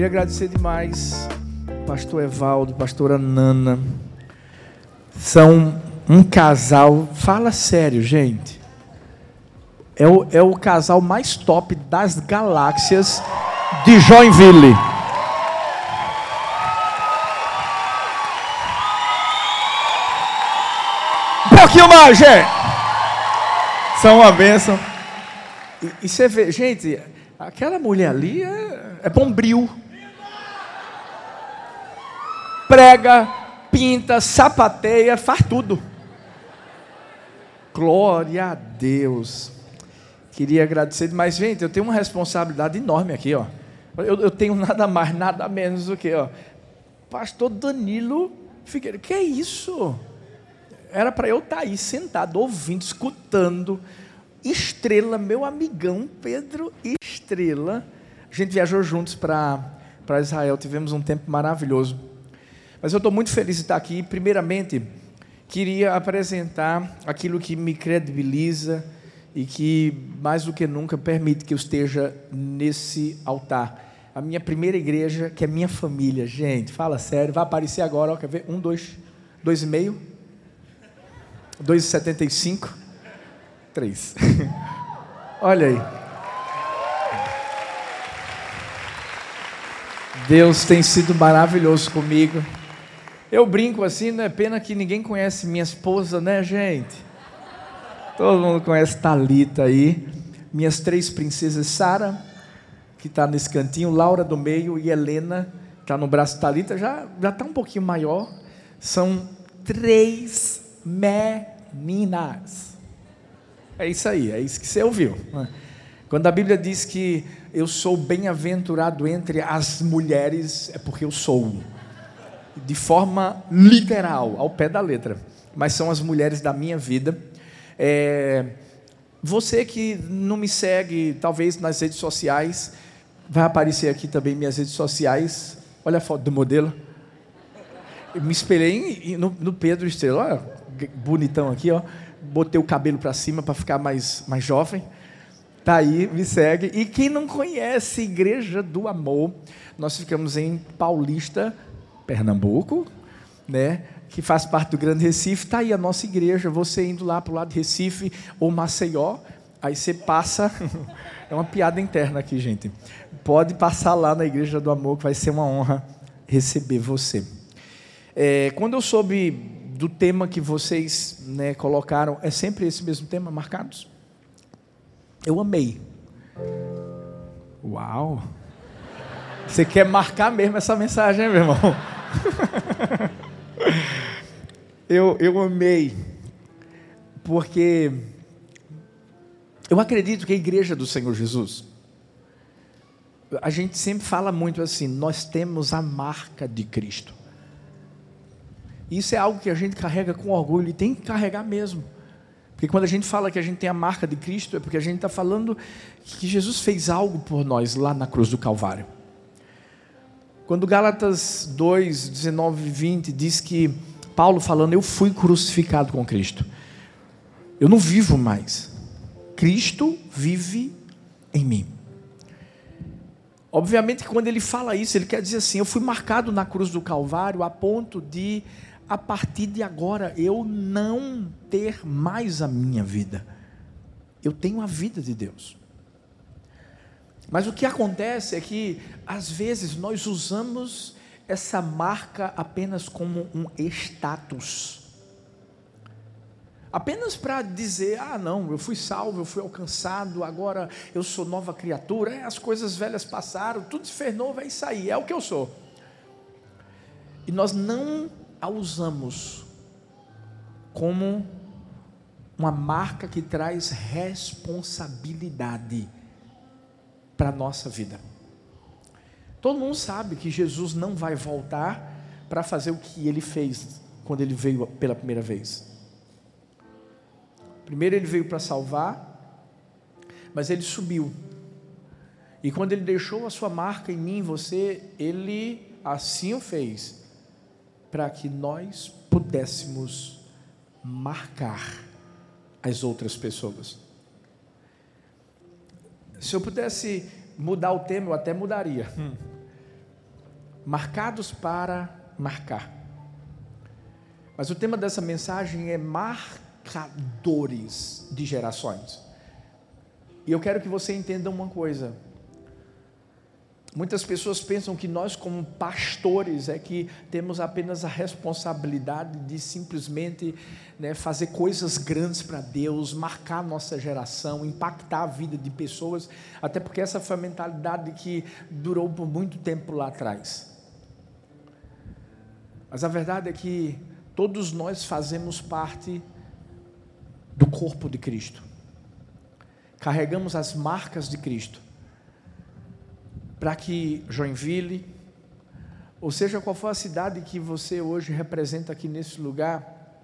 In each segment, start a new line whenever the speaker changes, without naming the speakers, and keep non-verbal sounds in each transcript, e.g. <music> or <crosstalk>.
Queria agradecer demais, pastor Evaldo, pastora Nana. São um casal, fala sério, gente. É o, é o casal mais top das galáxias de Joinville. Pouquinho mais, gente. São uma bênção. E, e você vê, gente, aquela mulher ali é, é bombril prega, pinta, sapateia, faz tudo. Glória a Deus. Queria agradecer, mas gente, eu tenho uma responsabilidade enorme aqui, ó. Eu, eu tenho nada mais, nada menos do que, ó, Pastor Danilo Figueiredo. Que é isso? Era para eu estar tá aí sentado, ouvindo, escutando. Estrela, meu amigão Pedro Estrela. A gente viajou juntos para Israel, tivemos um tempo maravilhoso. Mas eu estou muito feliz de estar aqui. Primeiramente, queria apresentar aquilo que me credibiliza e que, mais do que nunca, permite que eu esteja nesse altar. A minha primeira igreja, que é minha família. Gente, fala sério, vai aparecer agora, ó, quer ver? Um, dois, dois e meio, dois e setenta e cinco, três. <laughs> Olha aí. Deus tem sido maravilhoso comigo. Eu brinco assim, não é pena que ninguém conhece minha esposa, né, gente? Todo mundo conhece Talita aí. Minhas três princesas, Sara, que está nesse cantinho, Laura do meio e Helena, que está no braço de Talita, já já está um pouquinho maior. São três meninas. É isso aí, é isso que você ouviu. Quando a Bíblia diz que eu sou bem-aventurado entre as mulheres, é porque eu sou de forma literal, ao pé da letra, mas são as mulheres da minha vida. É, você que não me segue, talvez nas redes sociais, vai aparecer aqui também minhas redes sociais. Olha a foto do modelo. Eu me espelhei no, no Pedro Estrela, olha, bonitão aqui, ó. Botei o cabelo para cima para ficar mais, mais jovem. Tá aí, me segue. E quem não conhece Igreja do Amor, nós ficamos em Paulista, Pernambuco, né? que faz parte do Grande Recife, está aí a nossa igreja, você indo lá para o lado de Recife ou Maceió, aí você passa, <laughs> é uma piada interna aqui, gente, pode passar lá na Igreja do Amor, que vai ser uma honra receber você. É, quando eu soube do tema que vocês né, colocaram, é sempre esse mesmo tema, marcados? Eu amei. Uau! Você quer marcar mesmo essa mensagem, meu irmão? <laughs> eu, eu amei, porque eu acredito que a igreja do Senhor Jesus, a gente sempre fala muito assim, nós temos a marca de Cristo. Isso é algo que a gente carrega com orgulho e tem que carregar mesmo. Porque quando a gente fala que a gente tem a marca de Cristo, é porque a gente está falando que Jesus fez algo por nós lá na cruz do Calvário. Quando Gálatas 2, 19 e 20 diz que Paulo falando, eu fui crucificado com Cristo. Eu não vivo mais. Cristo vive em mim. Obviamente que quando ele fala isso, ele quer dizer assim: eu fui marcado na cruz do Calvário a ponto de, a partir de agora, eu não ter mais a minha vida. Eu tenho a vida de Deus. Mas o que acontece é que, às vezes, nós usamos essa marca apenas como um status. Apenas para dizer, ah, não, eu fui salvo, eu fui alcançado, agora eu sou nova criatura, é, as coisas velhas passaram, tudo se fez novo, é isso aí, é o que eu sou. E nós não a usamos como uma marca que traz responsabilidade para a nossa vida. Todo mundo sabe que Jesus não vai voltar para fazer o que ele fez quando ele veio pela primeira vez. Primeiro ele veio para salvar, mas ele subiu. E quando ele deixou a sua marca em mim, você, ele assim o fez, para que nós pudéssemos marcar as outras pessoas. Se eu pudesse mudar o tema, eu até mudaria. Hum. Marcados para marcar. Mas o tema dessa mensagem é marcadores de gerações. E eu quero que você entenda uma coisa. Muitas pessoas pensam que nós, como pastores, é que temos apenas a responsabilidade de simplesmente né, fazer coisas grandes para Deus, marcar nossa geração, impactar a vida de pessoas, até porque essa foi a mentalidade que durou por muito tempo lá atrás. Mas a verdade é que todos nós fazemos parte do corpo de Cristo, carregamos as marcas de Cristo para que Joinville, ou seja qual for a cidade que você hoje representa aqui nesse lugar,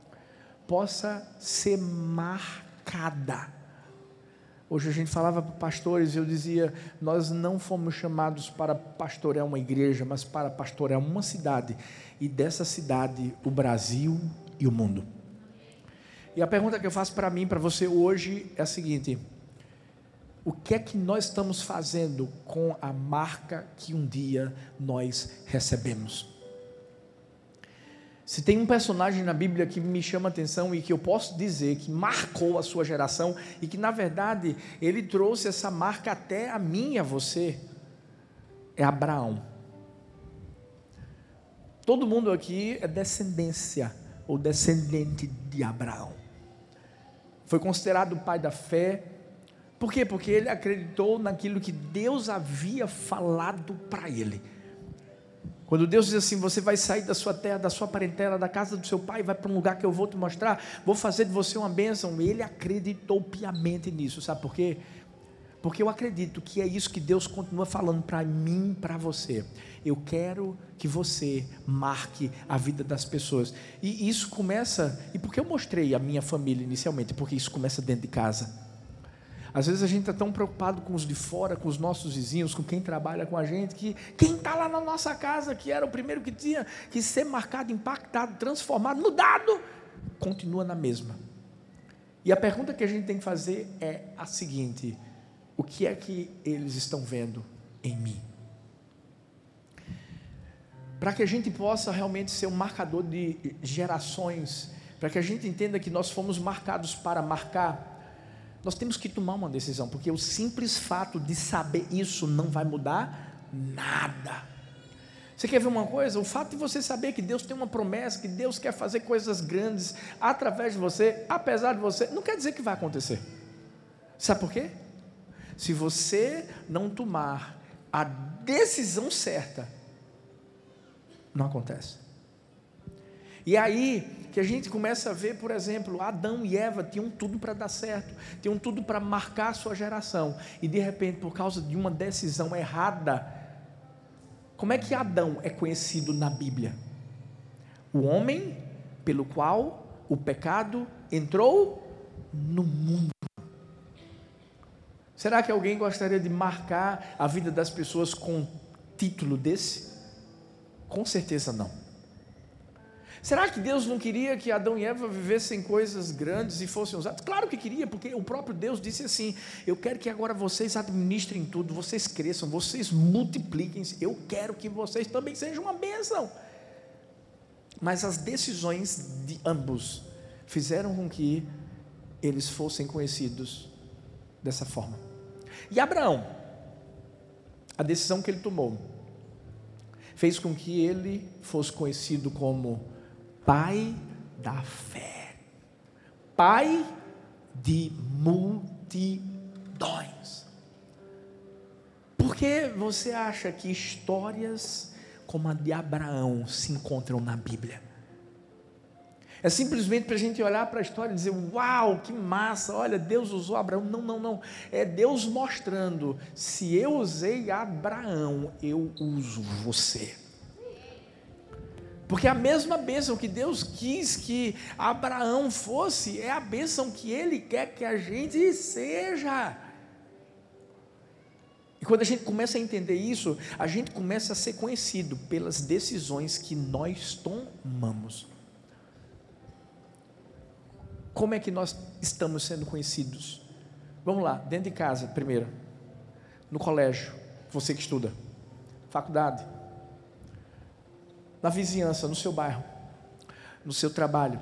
possa ser marcada. Hoje a gente falava para pastores eu dizia: nós não fomos chamados para pastorear uma igreja, mas para pastorear uma cidade, e dessa cidade o Brasil e o mundo. E a pergunta que eu faço para mim, para você hoje é a seguinte: o que é que nós estamos fazendo com a marca que um dia nós recebemos? Se tem um personagem na Bíblia que me chama a atenção e que eu posso dizer que marcou a sua geração e que na verdade ele trouxe essa marca até a mim e a você, é Abraão. Todo mundo aqui é descendência ou descendente de Abraão. Foi considerado o pai da fé, por quê? Porque ele acreditou naquilo que Deus havia falado para ele. Quando Deus diz assim: Você vai sair da sua terra, da sua parentela, da casa do seu pai, vai para um lugar que eu vou te mostrar, vou fazer de você uma bênção. Ele acreditou piamente nisso, sabe por quê? Porque eu acredito que é isso que Deus continua falando para mim, para você. Eu quero que você marque a vida das pessoas. E isso começa, e por que eu mostrei a minha família inicialmente? Porque isso começa dentro de casa. Às vezes a gente está tão preocupado com os de fora, com os nossos vizinhos, com quem trabalha com a gente, que quem está lá na nossa casa, que era o primeiro que tinha que ser marcado, impactado, transformado, mudado, continua na mesma. E a pergunta que a gente tem que fazer é a seguinte: o que é que eles estão vendo em mim? Para que a gente possa realmente ser um marcador de gerações, para que a gente entenda que nós fomos marcados para marcar, nós temos que tomar uma decisão, porque o simples fato de saber isso não vai mudar nada. Você quer ver uma coisa? O fato de você saber que Deus tem uma promessa, que Deus quer fazer coisas grandes através de você, apesar de você, não quer dizer que vai acontecer. Sabe por quê? Se você não tomar a decisão certa, não acontece. E aí, que a gente começa a ver, por exemplo, Adão e Eva tinham tudo para dar certo, tinham tudo para marcar a sua geração, e de repente, por causa de uma decisão errada, como é que Adão é conhecido na Bíblia? O homem pelo qual o pecado entrou no mundo. Será que alguém gostaria de marcar a vida das pessoas com título desse? Com certeza não. Será que Deus não queria que Adão e Eva vivessem coisas grandes e fossem usados? Claro que queria, porque o próprio Deus disse assim: Eu quero que agora vocês administrem tudo, vocês cresçam, vocês multipliquem. Eu quero que vocês também sejam uma bênção. Mas as decisões de ambos fizeram com que eles fossem conhecidos dessa forma. E Abraão, a decisão que ele tomou, fez com que ele fosse conhecido como pai da fé, pai de multidões. Por que você acha que histórias como a de Abraão se encontram na Bíblia? É simplesmente para a gente olhar para a história e dizer: Uau, que massa! Olha, Deus usou Abraão. Não, não, não. É Deus mostrando: se eu usei Abraão, eu uso você. Porque a mesma bênção que Deus quis que Abraão fosse, é a bênção que Ele quer que a gente seja. E quando a gente começa a entender isso, a gente começa a ser conhecido pelas decisões que nós tomamos. Como é que nós estamos sendo conhecidos? Vamos lá, dentro de casa, primeiro. No colégio, você que estuda. Faculdade. Na vizinhança, no seu bairro. No seu trabalho.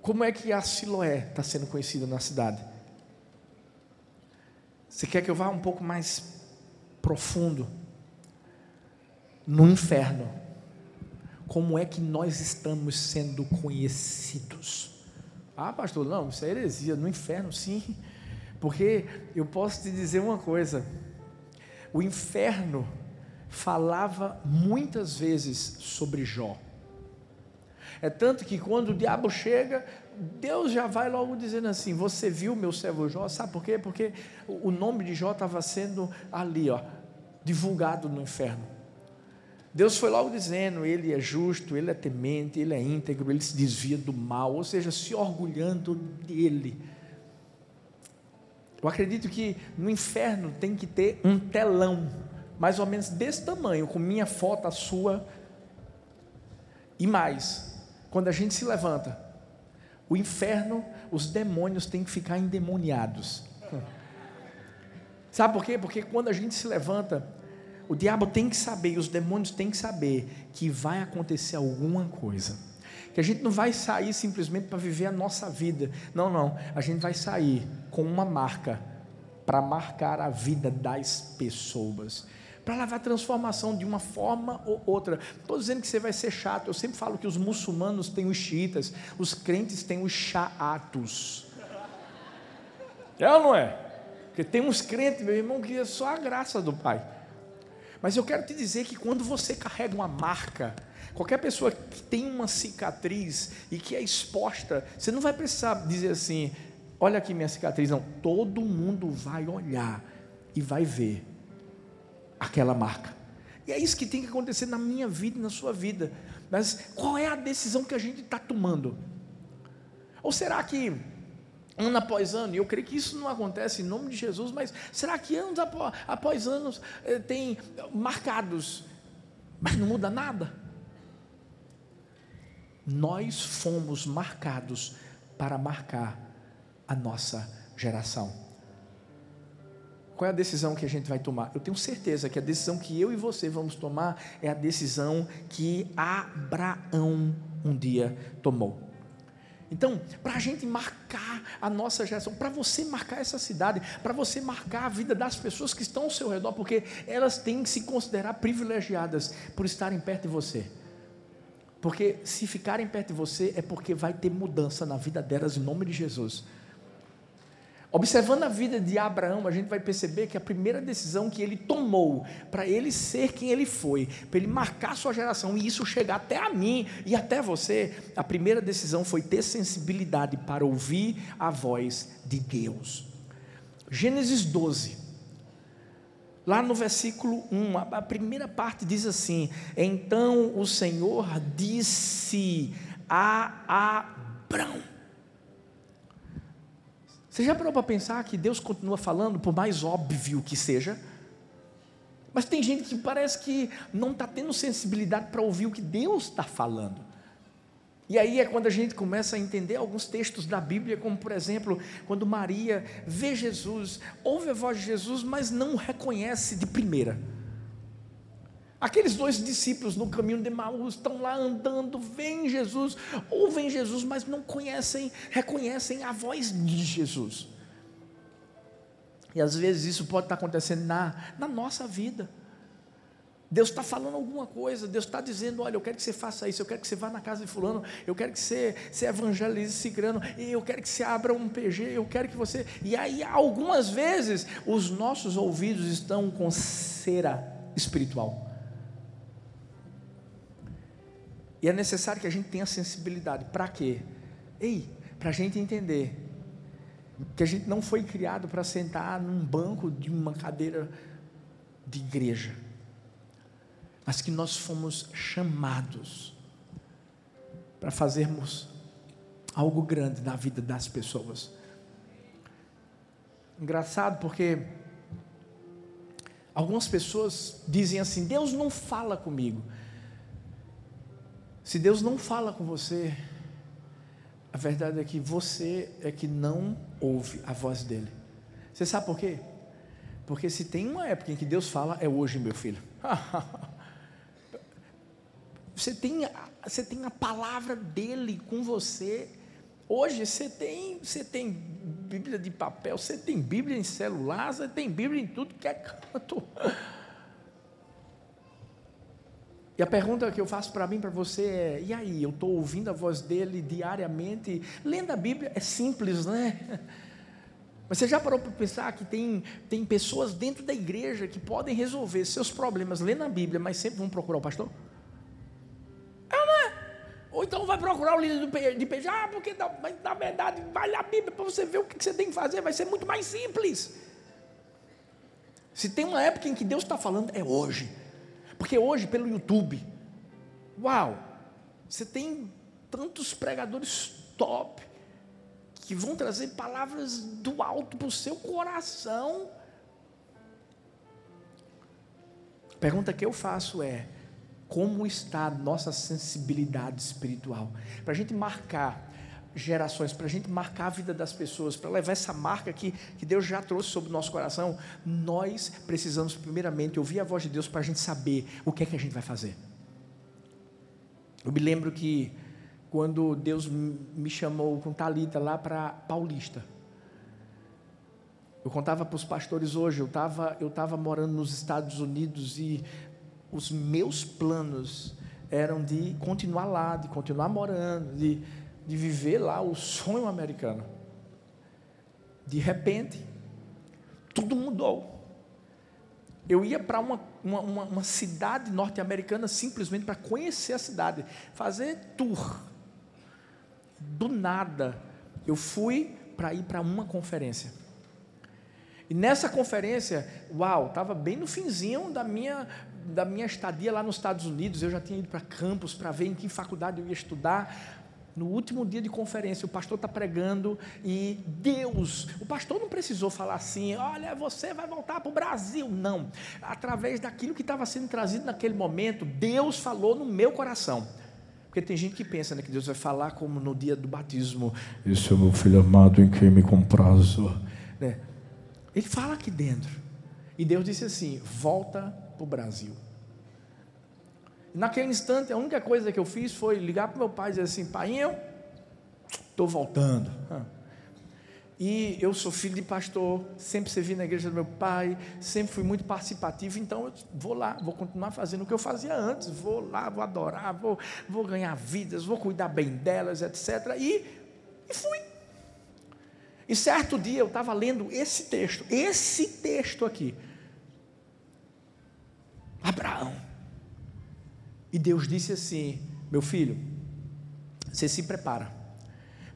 Como é que a Siloé está sendo conhecida na cidade? Você quer que eu vá um pouco mais profundo? No inferno. Como é que nós estamos sendo conhecidos? Ah, pastor, não, isso é heresia. No inferno, sim. Porque eu posso te dizer uma coisa: o inferno falava muitas vezes sobre Jó. É tanto que quando o diabo chega, Deus já vai logo dizendo assim: Você viu meu servo Jó? Sabe por quê? Porque o nome de Jó estava sendo ali, ó, divulgado no inferno. Deus foi logo dizendo: Ele é justo, Ele é temente, Ele é íntegro, Ele se desvia do mal, ou seja, se orgulhando dele. Eu acredito que no inferno tem que ter um telão, mais ou menos desse tamanho, com minha foto, a sua, e mais, quando a gente se levanta, o inferno, os demônios têm que ficar endemoniados. Sabe por quê? Porque quando a gente se levanta, o diabo tem que saber, e os demônios têm que saber que vai acontecer alguma coisa. Que a gente não vai sair simplesmente para viver a nossa vida. Não, não. A gente vai sair com uma marca para marcar a vida das pessoas. Para levar transformação de uma forma ou outra. Estou dizendo que você vai ser chato. Eu sempre falo que os muçulmanos têm os xiitas, os crentes têm os chaatos. É ou não é? Porque tem uns crentes, meu irmão, que é só a graça do Pai. Mas eu quero te dizer que quando você carrega uma marca, qualquer pessoa que tem uma cicatriz e que é exposta, você não vai precisar dizer assim: olha aqui minha cicatriz, não. Todo mundo vai olhar e vai ver aquela marca. E é isso que tem que acontecer na minha vida e na sua vida. Mas qual é a decisão que a gente está tomando? Ou será que ano após ano, e eu creio que isso não acontece em nome de Jesus, mas será que anos após anos eh, tem marcados, mas não muda nada? Nós fomos marcados para marcar a nossa geração. Qual é a decisão que a gente vai tomar? Eu tenho certeza que a decisão que eu e você vamos tomar é a decisão que Abraão um dia tomou. Então, para a gente marcar a nossa geração, para você marcar essa cidade, para você marcar a vida das pessoas que estão ao seu redor, porque elas têm que se considerar privilegiadas por estarem perto de você. Porque se ficarem perto de você é porque vai ter mudança na vida delas em nome de Jesus. Observando a vida de Abraão, a gente vai perceber que a primeira decisão que ele tomou para ele ser quem ele foi, para ele marcar sua geração e isso chegar até a mim e até você, a primeira decisão foi ter sensibilidade para ouvir a voz de Deus. Gênesis 12. Lá no versículo 1, a primeira parte diz assim: Então o Senhor disse a Abraão. Você já parou para pensar que Deus continua falando, por mais óbvio que seja? Mas tem gente que parece que não está tendo sensibilidade para ouvir o que Deus está falando. E aí é quando a gente começa a entender alguns textos da Bíblia, como por exemplo, quando Maria vê Jesus, ouve a voz de Jesus, mas não o reconhece de primeira. Aqueles dois discípulos no caminho de Maús estão lá andando, veem Jesus, ouvem Jesus, mas não conhecem, reconhecem a voz de Jesus. E às vezes isso pode estar acontecendo na, na nossa vida. Deus está falando alguma coisa, Deus está dizendo: olha, eu quero que você faça isso, eu quero que você vá na casa de Fulano, eu quero que você, você evangelize Cicrano, eu quero que você abra um PG, eu quero que você. E aí, algumas vezes, os nossos ouvidos estão com cera espiritual. E é necessário que a gente tenha sensibilidade. Para quê? Ei, para a gente entender que a gente não foi criado para sentar num banco de uma cadeira de igreja, mas que nós fomos chamados para fazermos algo grande na vida das pessoas. Engraçado porque Algumas pessoas dizem assim: Deus não fala comigo. Se Deus não fala com você, a verdade é que você é que não ouve a voz dele. Você sabe por quê? Porque se tem uma época em que Deus fala, é hoje, meu filho. <laughs> você, tem, você tem a palavra dele com você. Hoje você tem, você tem Bíblia de papel, você tem Bíblia em celular, você tem Bíblia em tudo que é canto. <laughs> E a pergunta que eu faço para mim, para você é: e aí, eu estou ouvindo a voz dele diariamente? Lendo a Bíblia é simples, né? <laughs> Mas você já parou para pensar que tem, tem pessoas dentro da igreja que podem resolver seus problemas lendo a Bíblia, mas sempre vão procurar o pastor? É? Ou então vai procurar o líder de PG, ah, porque na, na verdade, vai ler a Bíblia para você ver o que você tem que fazer, vai ser muito mais simples. Se tem uma época em que Deus está falando, é hoje. Porque hoje, pelo YouTube, uau, você tem tantos pregadores top que vão trazer palavras do alto para o seu coração. A pergunta que eu faço é: como está a nossa sensibilidade espiritual? Para a gente marcar gerações, para a gente marcar a vida das pessoas, para levar essa marca que, que Deus já trouxe sobre o nosso coração, nós precisamos, primeiramente, ouvir a voz de Deus para a gente saber o que é que a gente vai fazer. Eu me lembro que quando Deus me chamou com Talita lá para Paulista, eu contava para os pastores hoje, eu estava eu tava morando nos Estados Unidos e os meus planos eram de continuar lá, de continuar morando, de de viver lá o sonho americano. De repente, tudo mudou. Eu ia para uma, uma, uma, cidade norte-americana simplesmente para conhecer a cidade, fazer tour. Do nada, eu fui para ir para uma conferência. E nessa conferência, uau, estava bem no finzinho da minha, da minha estadia lá nos Estados Unidos. Eu já tinha ido para campus para ver em que faculdade eu ia estudar. No último dia de conferência, o pastor está pregando e Deus, o pastor não precisou falar assim, olha, você vai voltar para o Brasil. Não. Através daquilo que estava sendo trazido naquele momento, Deus falou no meu coração. Porque tem gente que pensa né, que Deus vai falar como no dia do batismo: Esse é o meu filho amado em quem me comprazo. Né? Ele fala aqui dentro. E Deus disse assim: Volta para o Brasil. Naquele instante, a única coisa que eu fiz foi ligar para meu pai e dizer assim: pai, eu estou voltando. E eu sou filho de pastor, sempre servi na igreja do meu pai, sempre fui muito participativo, então eu vou lá, vou continuar fazendo o que eu fazia antes, vou lá, vou adorar, vou, vou ganhar vidas, vou cuidar bem delas, etc. E, e fui. E certo dia eu estava lendo esse texto, esse texto aqui. Abraão e Deus disse assim: Meu filho, você se prepara,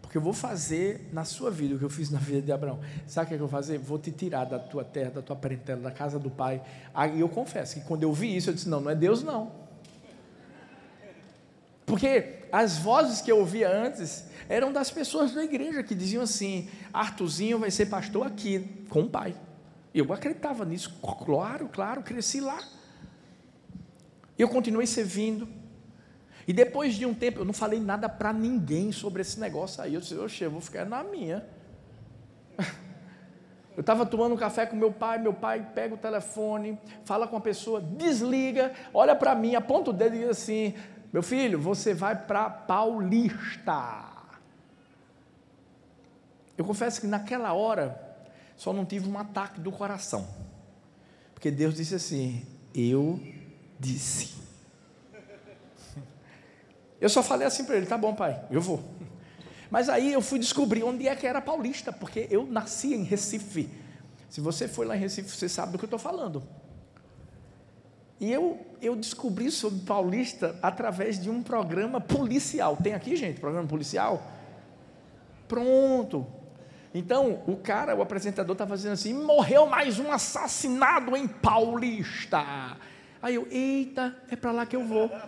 porque eu vou fazer na sua vida o que eu fiz na vida de Abraão. Sabe o que eu vou fazer? Vou te tirar da tua terra, da tua parentela, da casa do pai. Aí eu confesso que quando eu vi isso, eu disse: Não, não é Deus não. Porque as vozes que eu ouvia antes eram das pessoas da igreja que diziam assim: Artuzinho vai ser pastor aqui, com o pai. Eu acreditava nisso, claro, claro, cresci lá. Eu continuei servindo. E depois de um tempo, eu não falei nada para ninguém sobre esse negócio aí. Eu disse, oxe, eu vou ficar na minha. <laughs> Eu estava tomando um café com meu pai, meu pai pega o telefone, fala com a pessoa, desliga, olha para mim, aponta o dedo e diz assim: Meu filho, você vai para Paulista. Eu confesso que naquela hora só não tive um ataque do coração, porque Deus disse assim: Eu disse. Eu só falei assim para ele: tá bom, pai, eu vou. Mas aí eu fui descobrir onde é que era paulista, porque eu nasci em Recife. Se você foi lá em Recife, você sabe do que eu estou falando. E eu, eu descobri sobre paulista através de um programa policial. Tem aqui, gente, programa policial? Pronto. Então, o cara, o apresentador, está fazendo assim: morreu mais um assassinado em Paulista. Aí eu, eita, é para lá que eu vou. <laughs>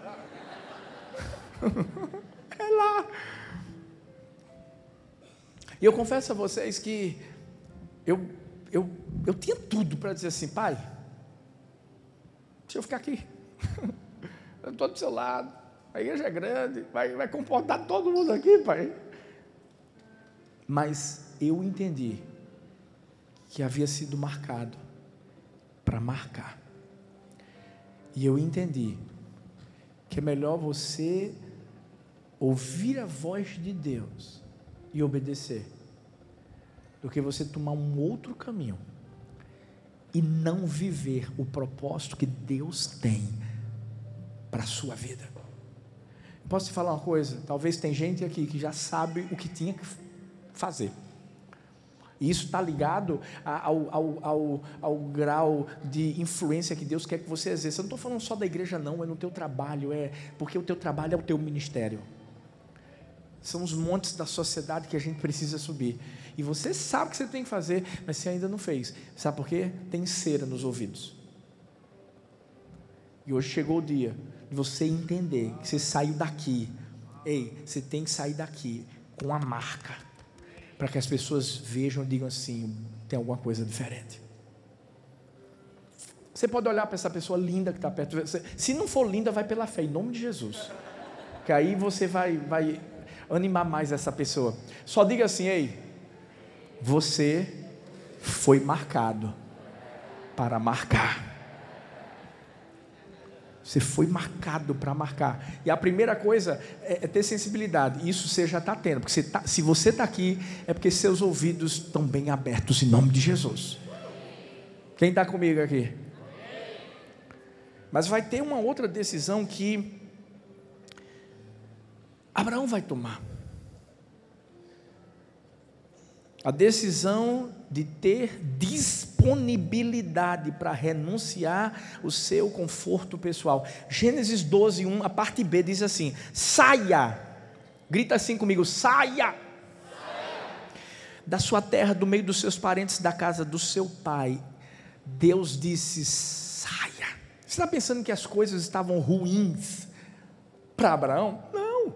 é lá. E eu confesso a vocês que eu, eu, eu tinha tudo para dizer assim, pai, deixa eu ficar aqui. <laughs> Eu estou do seu lado. A igreja é grande, vai, vai comportar todo mundo aqui, pai. Mas eu entendi que havia sido marcado para marcar. E eu entendi que é melhor você ouvir a voz de Deus e obedecer, do que você tomar um outro caminho e não viver o propósito que Deus tem para a sua vida. Posso te falar uma coisa? Talvez tem gente aqui que já sabe o que tinha que fazer. E isso está ligado ao, ao, ao, ao, grau de influência que Deus quer que você exerça. Eu não estou falando só da igreja, não, é no teu trabalho, é porque o teu trabalho é o teu ministério. São os montes da sociedade que a gente precisa subir. E você sabe o que você tem que fazer, mas você ainda não fez. Sabe por quê? Tem cera nos ouvidos. E hoje chegou o dia de você entender que você saiu daqui. Ei, você tem que sair daqui com a marca. Para que as pessoas vejam e digam assim: tem alguma coisa diferente. Você pode olhar para essa pessoa linda que está perto de você. Se não for linda, vai pela fé, em nome de Jesus. Que aí você vai, vai animar mais essa pessoa. Só diga assim: ei, você foi marcado para marcar. Você foi marcado para marcar. E a primeira coisa é, é ter sensibilidade. Isso você já está tendo. Porque você tá, se você está aqui, é porque seus ouvidos estão bem abertos em nome de Jesus. Quem está comigo aqui? Mas vai ter uma outra decisão que Abraão vai tomar. A decisão de ter disponibilidade para renunciar o seu conforto pessoal. Gênesis 12, 1, a parte B diz assim: saia, grita assim comigo, saia, da sua terra, do meio dos seus parentes, da casa do seu pai. Deus disse: saia. Você está pensando que as coisas estavam ruins para Abraão? Não.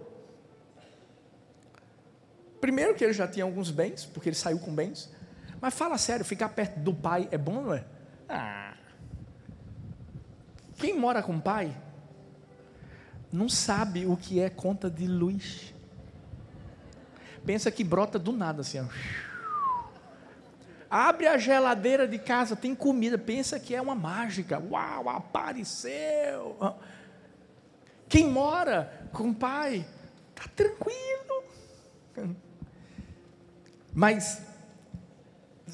Primeiro que ele já tinha alguns bens, porque ele saiu com bens. Mas fala sério, ficar perto do pai é bom, não é? Ah. Quem mora com o pai não sabe o que é conta de luz. Pensa que brota do nada assim. Ó. Abre a geladeira de casa, tem comida. Pensa que é uma mágica. Uau, apareceu. Quem mora com o pai, está tranquilo. Mas,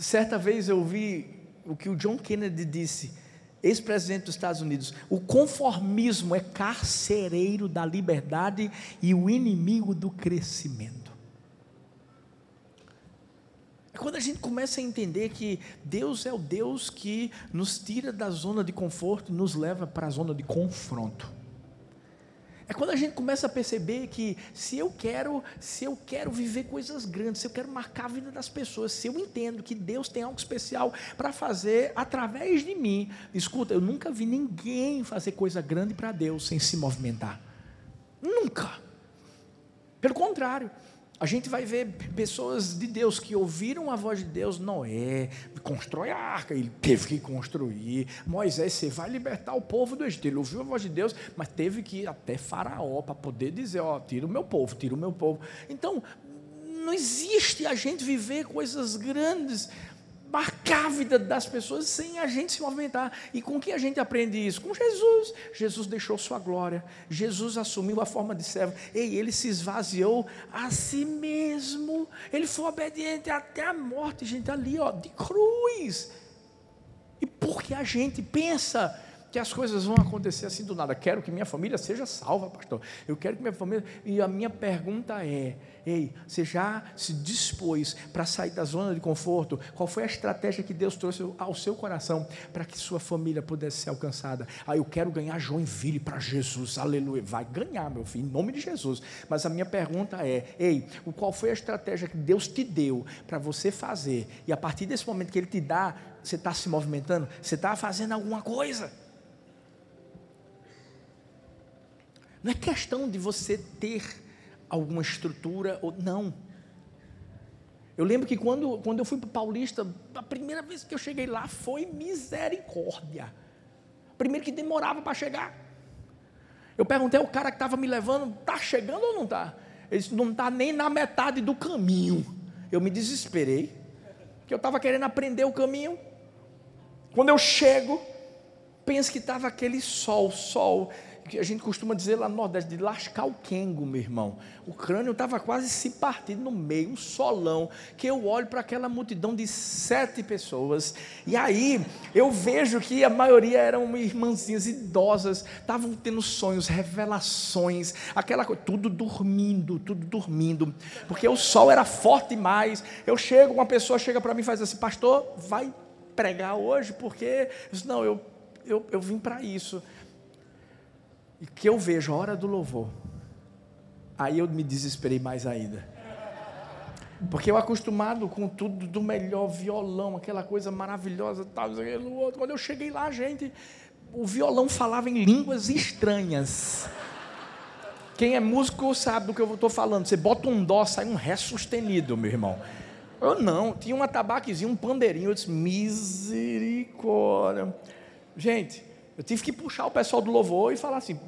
certa vez eu ouvi o que o John Kennedy disse, ex-presidente dos Estados Unidos: o conformismo é carcereiro da liberdade e o inimigo do crescimento. É quando a gente começa a entender que Deus é o Deus que nos tira da zona de conforto e nos leva para a zona de confronto. É quando a gente começa a perceber que se eu quero, se eu quero viver coisas grandes, se eu quero marcar a vida das pessoas, se eu entendo que Deus tem algo especial para fazer através de mim, escuta, eu nunca vi ninguém fazer coisa grande para Deus sem se movimentar. Nunca. Pelo contrário, a gente vai ver pessoas de Deus que ouviram a voz de Deus. Noé constrói a arca, ele teve que construir. Moisés, você vai libertar o povo do Egito. Ele ouviu a voz de Deus, mas teve que ir até Faraó para poder dizer: Ó, tira o meu povo, tira o meu povo. Então, não existe a gente viver coisas grandes marcar a vida das pessoas sem a gente se movimentar. E com que a gente aprende isso? Com Jesus. Jesus deixou sua glória. Jesus assumiu a forma de servo. Ei, ele se esvaziou a si mesmo. Ele foi obediente até a morte, gente, ali, ó, de cruz. E porque a gente pensa que as coisas vão acontecer assim do nada. Quero que minha família seja salva, pastor. Eu quero que minha família. E a minha pergunta é: ei, você já se dispôs para sair da zona de conforto? Qual foi a estratégia que Deus trouxe ao seu coração para que sua família pudesse ser alcançada? Ah, eu quero ganhar Joinville para Jesus, aleluia. Vai ganhar, meu filho, em nome de Jesus. Mas a minha pergunta é: ei, qual foi a estratégia que Deus te deu para você fazer? E a partir desse momento que Ele te dá, você está se movimentando? Você está fazendo alguma coisa? Não é questão de você ter alguma estrutura ou não. Eu lembro que quando, quando eu fui para Paulista, a primeira vez que eu cheguei lá foi misericórdia. Primeiro que demorava para chegar. Eu perguntei ao cara que estava me levando, está chegando ou não está? Ele disse, não está nem na metade do caminho. Eu me desesperei, que eu estava querendo aprender o caminho. Quando eu chego, penso que estava aquele sol, sol que a gente costuma dizer lá no Nordeste, de lascar o quengo, meu irmão. O crânio estava quase se partindo no meio, um solão, que eu olho para aquela multidão de sete pessoas, e aí eu vejo que a maioria eram irmãzinhas idosas, estavam tendo sonhos, revelações, aquela coisa, tudo dormindo, tudo dormindo, porque o sol era forte demais. Eu chego, uma pessoa chega para mim e faz assim, pastor, vai pregar hoje, porque eu disse, não, eu, eu, eu vim para isso e que eu vejo a hora do louvor, aí eu me desesperei mais ainda. Porque eu acostumado com tudo do melhor violão, aquela coisa maravilhosa, tal, aquilo outro. Quando eu cheguei lá, gente, o violão falava em línguas estranhas. Quem é músico sabe do que eu estou falando. Você bota um dó, sai um ré sustenido, meu irmão. Eu não, tinha um atabaquezinho, um pandeirinho. Eu disse, misericórdia. Gente, eu tive que puxar o pessoal do louvor e falar assim: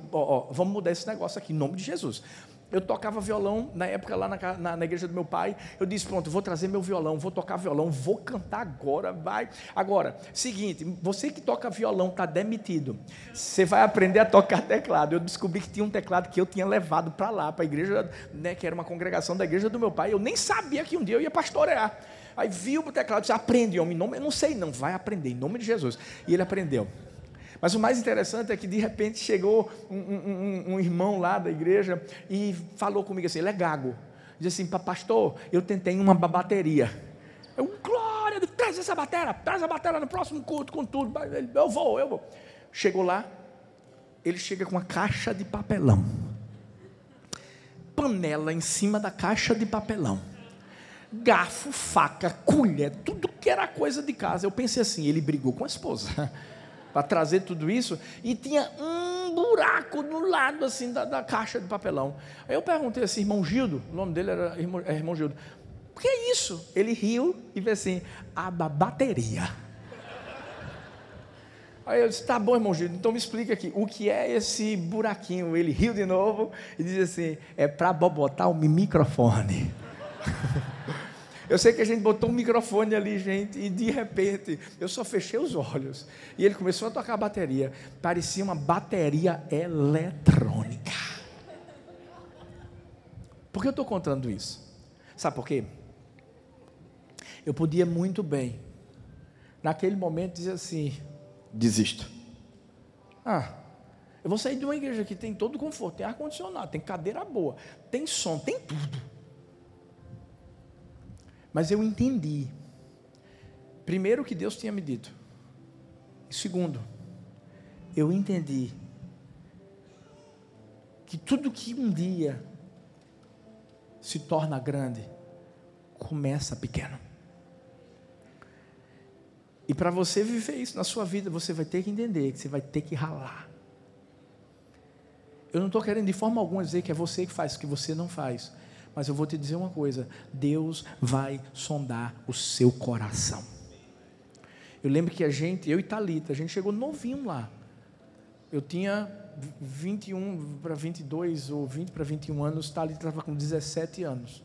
vamos mudar esse negócio aqui, em nome de Jesus. Eu tocava violão na época lá na, na, na, igreja do meu pai. Eu disse: pronto, vou trazer meu violão, vou tocar violão, vou cantar agora, vai. Agora, seguinte, você que toca violão está demitido. Você vai aprender a tocar teclado. Eu descobri que tinha um teclado que eu tinha levado para lá, para a igreja, né, que era uma congregação da igreja do meu pai. Eu nem sabia que um dia eu ia pastorear. Aí viu o teclado e disse: aprende, homem, nome, eu não sei, não, vai aprender, em nome de Jesus. E ele aprendeu. Mas o mais interessante é que de repente chegou um, um, um irmão lá da igreja e falou comigo assim: ele é gago. Diz assim, pastor, eu tentei uma bateria. Eu, glória, traz essa bateria, traz a bateria no próximo culto com tudo. Eu vou, eu vou. Chegou lá, ele chega com uma caixa de papelão. Panela em cima da caixa de papelão. Garfo, faca, colher, tudo que era coisa de casa. Eu pensei assim, ele brigou com a esposa para trazer tudo isso, e tinha um buraco no lado assim da, da, caixa de papelão. Aí eu perguntei assim, irmão Gildo, o nome dele era irmão, é, irmão Gildo, o que é isso? Ele riu e fez assim, a bateria. Aí eu disse, tá bom, irmão Gildo, então me explica aqui, o que é esse buraquinho? Ele riu de novo e disse assim, é para botar o microfone. <laughs> Eu sei que a gente botou um microfone ali, gente, e de repente eu só fechei os olhos. E ele começou a tocar a bateria. Parecia uma bateria eletrônica. Por que eu estou contando isso? Sabe por quê? Eu podia muito bem, naquele momento, dizer assim: desisto. Ah, eu vou sair de uma igreja que tem todo conforto, tem ar-condicionado, tem cadeira boa, tem som, tem tudo. Mas eu entendi. Primeiro, o que Deus tinha me dito. Segundo, eu entendi que tudo que um dia se torna grande, começa pequeno. E para você viver isso na sua vida, você vai ter que entender que você vai ter que ralar. Eu não estou querendo de forma alguma dizer que é você que faz que você não faz. Mas eu vou te dizer uma coisa: Deus vai sondar o seu coração. Eu lembro que a gente, eu e Talita, a gente chegou novinho lá. Eu tinha 21 para 22 ou 20 para 21 anos, Talita estava com 17 anos.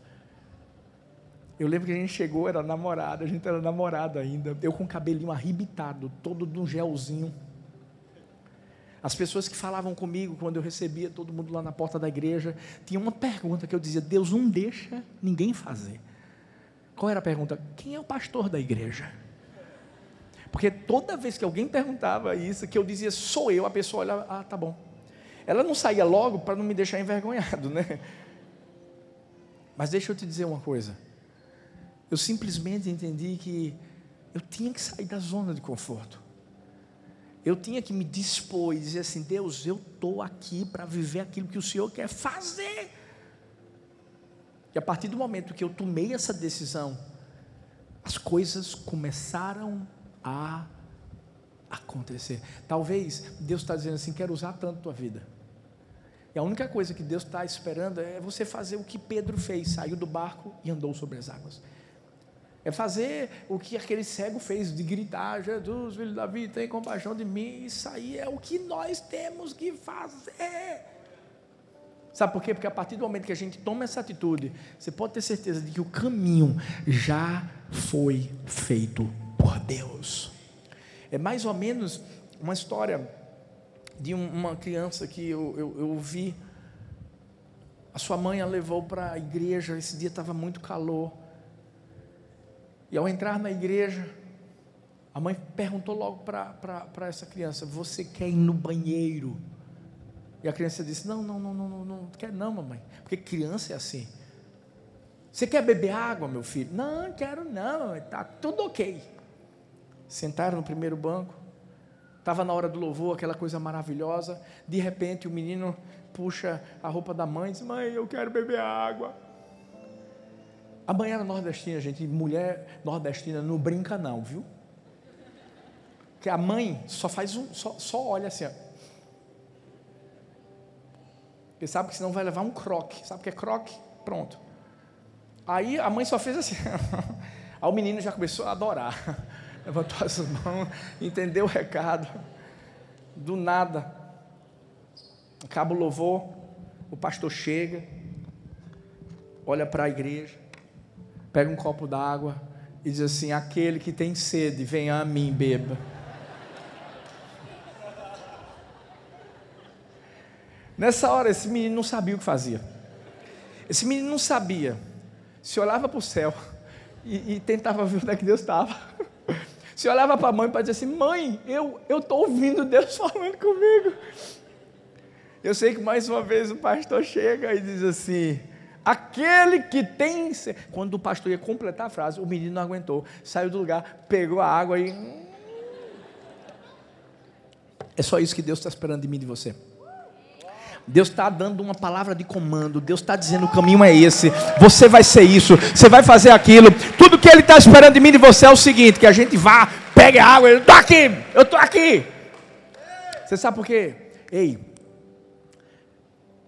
Eu lembro que a gente chegou, era namorada, a gente era namorado ainda. Eu com o cabelinho arrebitado, todo de um gelzinho. As pessoas que falavam comigo quando eu recebia todo mundo lá na porta da igreja, tinha uma pergunta que eu dizia: Deus não deixa ninguém fazer. Qual era a pergunta? Quem é o pastor da igreja? Porque toda vez que alguém perguntava isso, que eu dizia sou eu, a pessoa olhava, ah, tá bom. Ela não saía logo para não me deixar envergonhado, né? Mas deixa eu te dizer uma coisa. Eu simplesmente entendi que eu tinha que sair da zona de conforto eu tinha que me dispor e dizer assim: Deus, eu estou aqui para viver aquilo que o Senhor quer fazer. E a partir do momento que eu tomei essa decisão, as coisas começaram a acontecer. Talvez Deus está dizendo assim: quero usar tanto a tua vida. E a única coisa que Deus está esperando é você fazer o que Pedro fez: saiu do barco e andou sobre as águas. É fazer o que aquele cego fez, de gritar: Jesus, filho de Davi, tem compaixão de mim. Isso aí é o que nós temos que fazer. Sabe por quê? Porque a partir do momento que a gente toma essa atitude, você pode ter certeza de que o caminho já foi feito por Deus. É mais ou menos uma história de uma criança que eu, eu, eu vi. A sua mãe a levou para a igreja, esse dia estava muito calor. E ao entrar na igreja, a mãe perguntou logo para essa criança: Você quer ir no banheiro? E a criança disse: Não, não, não, não, não, não quer não, mamãe. Porque criança é assim. Você quer beber água, meu filho? Não, quero não, está tudo ok. Sentaram no primeiro banco. Estava na hora do louvor, aquela coisa maravilhosa. De repente, o menino puxa a roupa da mãe e diz: Mãe, eu quero beber água. A era nordestina, gente. Mulher nordestina não brinca, não, viu? Que a mãe só faz um, só, só olha assim. Porque sabe que senão vai levar um croque. Sabe o que é croque? Pronto. Aí a mãe só fez assim. <laughs> Aí o menino já começou a adorar. <laughs> Levantou as mãos, entendeu o recado. Do nada. Acaba o louvor. O pastor chega. Olha para a igreja pega um copo d'água e diz assim: Aquele que tem sede, venha a mim, beba. Nessa hora, esse menino não sabia o que fazia. Esse menino não sabia. Se olhava para o céu e, e, tentava ver onde é que Deus estava. Se olhava para a mãe para dizer assim: Mãe, eu estou ouvindo Deus falando comigo. Eu sei que mais uma vez o pastor chega e diz assim: Aquele que tem. Quando o pastor ia completar a frase, o menino não aguentou, saiu do lugar, pegou a água e. É só isso que Deus está esperando de mim e de você. Deus está dando uma palavra de comando. Deus está dizendo: o caminho é esse. Você vai ser isso. Você vai fazer aquilo. Tudo que Ele está esperando de mim e de você é o seguinte: que a gente vá, pegue a água. Eu estou aqui. Eu estou aqui. Você sabe por quê? Ei,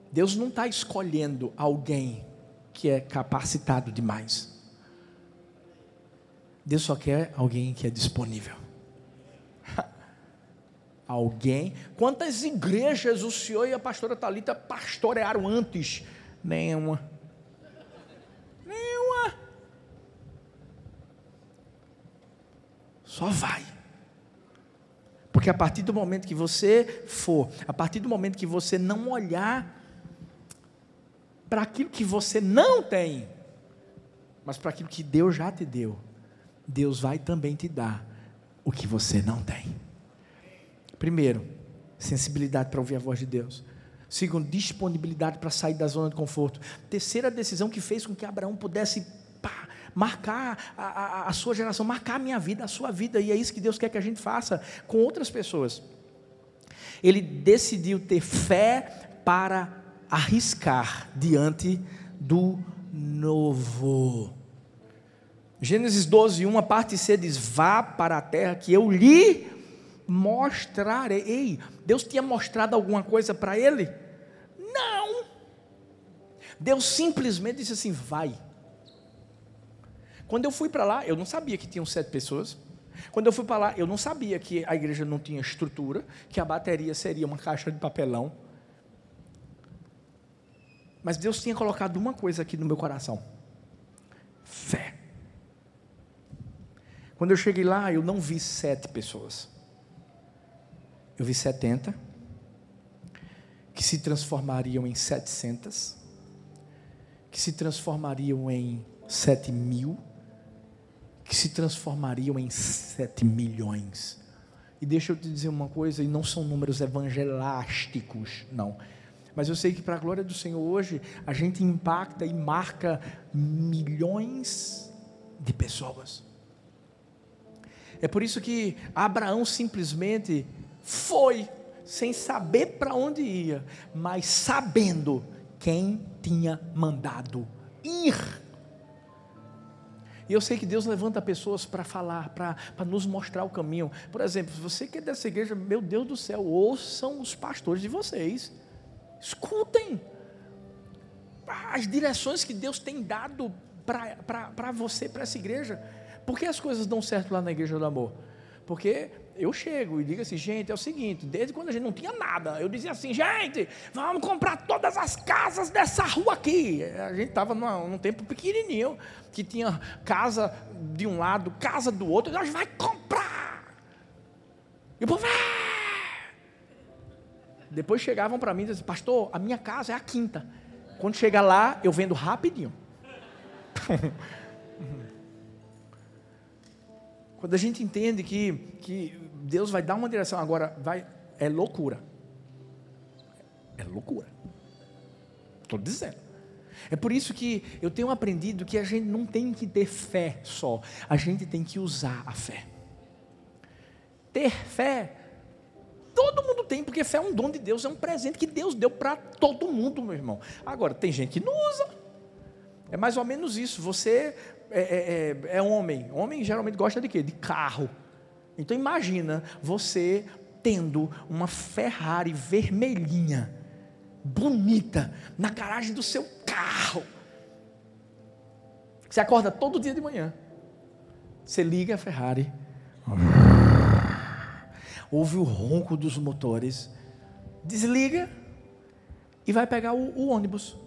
Deus não está escolhendo alguém que é capacitado demais. Deus só quer alguém que é disponível. <laughs> alguém. Quantas igrejas o senhor e a pastora Talita pastorearam antes? Nenhuma. Nenhuma. Só vai. Porque a partir do momento que você for, a partir do momento que você não olhar para aquilo que você não tem, mas para aquilo que Deus já te deu, Deus vai também te dar o que você não tem. Primeiro, sensibilidade para ouvir a voz de Deus. Segundo, disponibilidade para sair da zona de conforto. Terceira decisão que fez com que Abraão pudesse pá, marcar a, a, a, sua geração, marcar a minha vida, a sua vida, e é isso que Deus quer que a gente faça com outras pessoas. Ele decidiu ter fé para arriscar diante do novo. Gênesis 12, 1, a parte C diz: Vá para a terra que eu lhe mostrarei. Ei, Deus tinha mostrado alguma coisa para ele? Não. Deus simplesmente disse assim: Vai. Quando eu fui para lá, eu não sabia que tinham sete pessoas. Quando eu fui para lá, eu não sabia que a igreja não tinha estrutura, que a bateria seria uma caixa de papelão. Mas Deus tinha colocado uma coisa aqui no meu coração: fé. Quando eu cheguei lá, eu não vi sete pessoas. Eu vi setenta, que se transformariam em setecentas, que se transformariam em sete mil, que se transformariam em sete milhões. E deixa eu te dizer uma coisa, e não são números evangelásticos, não mas eu sei que, para a glória do Senhor, hoje, a gente impacta e marca milhões de pessoas. É por isso que Abraão simplesmente foi, sem saber para onde ia, mas sabendo quem tinha mandado ir. E eu sei que Deus levanta pessoas para falar, para nos mostrar o caminho. Por exemplo, se você que é dessa igreja, meu Deus do céu, ouçam os pastores de vocês. Escutem as direções que Deus tem dado para você, para essa igreja. Por que as coisas dão certo lá na Igreja do Amor? Porque eu chego e digo assim, gente, é o seguinte, desde quando a gente não tinha nada, eu dizia assim, gente, vamos comprar todas as casas dessa rua aqui. A gente estava num tempo pequenininho, que tinha casa de um lado, casa do outro, nós vai comprar. E o povo, ah! Depois chegavam para mim e diziam, pastor, a minha casa é a quinta. Quando chega lá, eu vendo rapidinho. <laughs> Quando a gente entende que, que Deus vai dar uma direção, agora vai, é loucura. É loucura. Estou dizendo. É por isso que eu tenho aprendido que a gente não tem que ter fé só, a gente tem que usar a fé. Ter fé, todo mundo tem, porque fé é um dom de Deus, é um presente que Deus deu para todo mundo, meu irmão. Agora, tem gente que não usa. É mais ou menos isso. Você é, é, é, é homem. Homem geralmente gosta de quê? De carro. Então imagina você tendo uma Ferrari vermelhinha, bonita, na garagem do seu carro. Você acorda todo dia de manhã. Você liga a Ferrari. Ouve o ronco dos motores. Desliga e vai pegar o, o ônibus.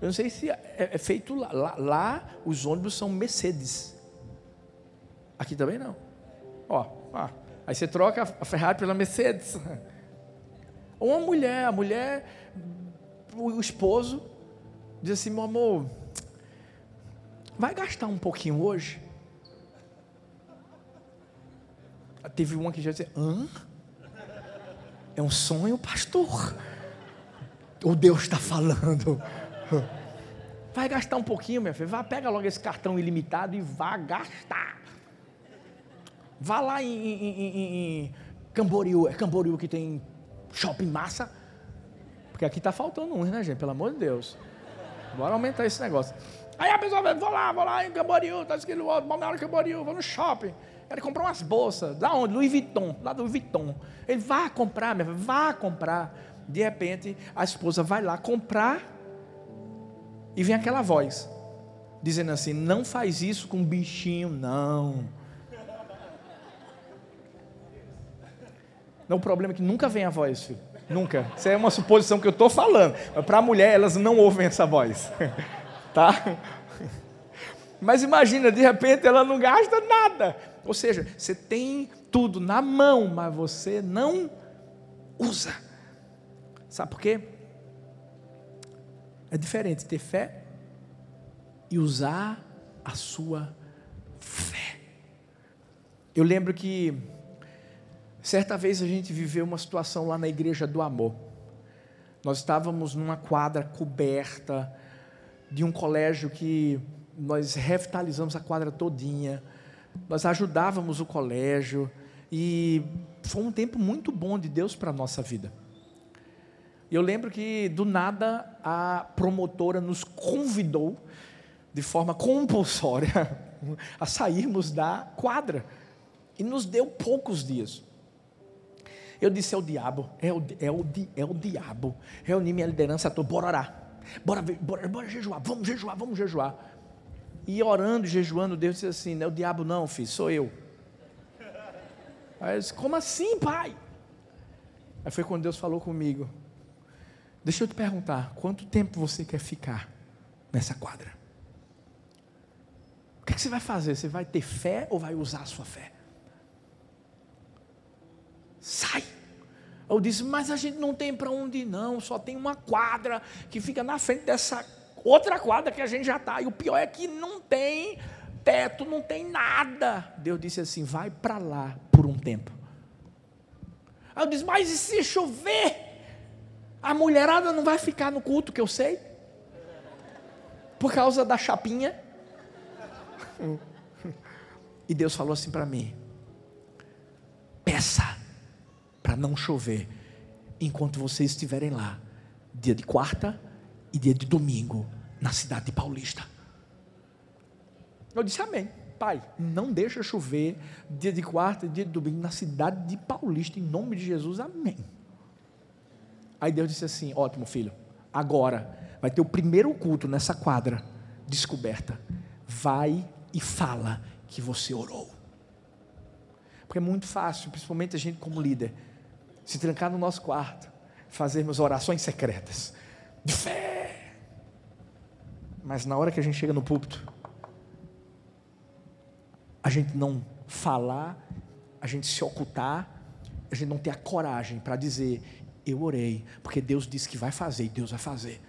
Eu não sei se é, é feito lá. lá. lá. os ônibus são Mercedes. Aqui também não. Ó, ó, aí você troca a Ferrari pela Mercedes. Ou <laughs> uma mulher, a mulher, o esposo, diz assim: meu amor, vai gastar um pouquinho hoje? Teve uma que já disse: hã? É um sonho, pastor? Ou Deus está falando? Vai gastar um pouquinho, minha filha. Vá, pega logo esse cartão ilimitado e vá gastar. Vá lá em, em, em, em Camboriú. É Camboriú que tem shopping massa. Porque aqui está faltando uns, né, gente? Pelo amor de Deus. Bora aumentar esse negócio. Aí a pessoa vai, vou lá, vou lá em Camboriú, tá escrito outro, Camboriú, vou no shopping. Quero comprar umas bolsas. Da onde? Louis Vuitton, lá do Vuitton. Ele vai comprar, minha filha, vá comprar. De repente, a esposa vai lá comprar e vem aquela voz, dizendo assim: não faz isso com bichinho, não. Não, o problema é que nunca vem a voz, filho. Nunca. Isso é uma suposição que eu estou falando. Para a mulher, elas não ouvem essa voz. <laughs> tá? Mas imagina, de repente ela não gasta nada. Ou seja, você tem tudo na mão, mas você não usa. Sabe por quê? É diferente ter fé e usar a sua fé. Eu lembro que certa vez a gente viveu uma situação lá na igreja do amor. Nós estávamos numa quadra coberta de um colégio que nós revitalizamos a quadra todinha. Nós ajudávamos o colégio e foi um tempo muito bom de Deus para a nossa vida. Eu lembro que, do nada, a promotora nos convidou, de forma compulsória, <laughs> a sairmos da quadra. E nos deu poucos dias. Eu disse: é o diabo, é o, é o, é o diabo. Reuni minha liderança toda, bora orar. Bora, bora, bora jejuar, vamos jejuar, vamos jejuar. E orando, jejuando, Deus disse assim: não é o diabo, não, filho, sou eu. Aí eu disse: como assim, pai? Aí foi quando Deus falou comigo: Deixa eu te perguntar, quanto tempo você quer ficar nessa quadra? O que, é que você vai fazer? Você vai ter fé ou vai usar a sua fé? Sai! Eu disse, mas a gente não tem para onde ir, não, só tem uma quadra que fica na frente dessa outra quadra que a gente já está. E o pior é que não tem teto, não tem nada. Deus disse assim: vai para lá por um tempo. Aí eu disse, mas e se chover? A mulherada não vai ficar no culto, que eu sei. Por causa da chapinha. E Deus falou assim para mim: peça para não chover enquanto vocês estiverem lá, dia de quarta e dia de domingo, na cidade de Paulista. Eu disse amém. Pai, não deixa chover dia de quarta dia de domingo na cidade de Paulista, em nome de Jesus, amém. Aí Deus disse assim: ótimo, filho, agora vai ter o primeiro culto nessa quadra descoberta. Vai e fala que você orou. Porque é muito fácil, principalmente a gente como líder, se trancar no nosso quarto, fazermos orações secretas, de fé. Mas na hora que a gente chega no púlpito, a gente não falar, a gente se ocultar, a gente não ter a coragem para dizer, eu orei, porque Deus disse que vai fazer e Deus vai fazer.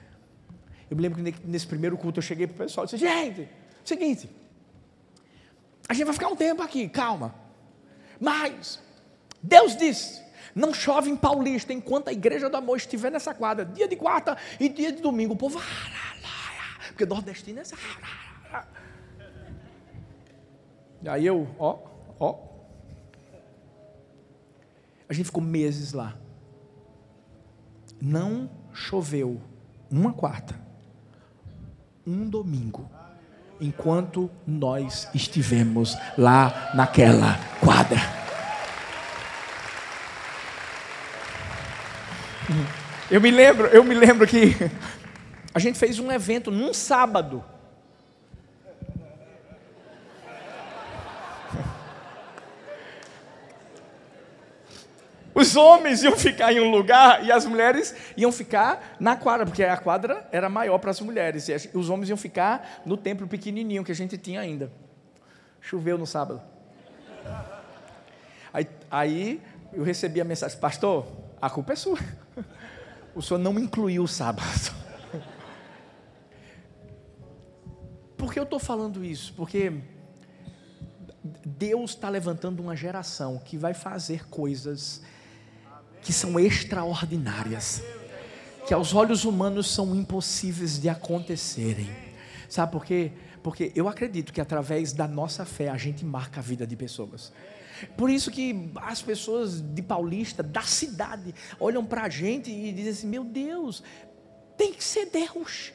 Eu me lembro que nesse primeiro culto eu cheguei para o pessoal e disse: gente, seguinte, a gente vai ficar um tempo aqui, calma. Mas, Deus disse: não chove em Paulista enquanto a igreja do amor estiver nessa quadra, dia de quarta e dia de domingo. O povo, porque nordestino é essa. Aí eu, ó, ó. A gente ficou meses lá. Não choveu uma quarta, um domingo, enquanto nós estivemos lá naquela quadra. Eu me lembro, eu me lembro que a gente fez um evento num sábado. Os homens iam ficar em um lugar e as mulheres iam ficar na quadra, porque a quadra era maior para as mulheres. E os homens iam ficar no templo pequenininho que a gente tinha ainda. Choveu no sábado. Aí, aí eu recebi a mensagem: Pastor, a culpa é sua. <laughs> O senhor não incluiu o sábado. Por que eu estou falando isso? Porque Deus está levantando uma geração que vai fazer coisas que são extraordinárias, que aos olhos humanos são impossíveis de acontecerem. Sabe por quê? Porque eu acredito que através da nossa fé a gente marca a vida de pessoas. Por isso que as pessoas de Paulista, da cidade, olham para a gente e dizem assim: meu Deus, tem que ser Deus.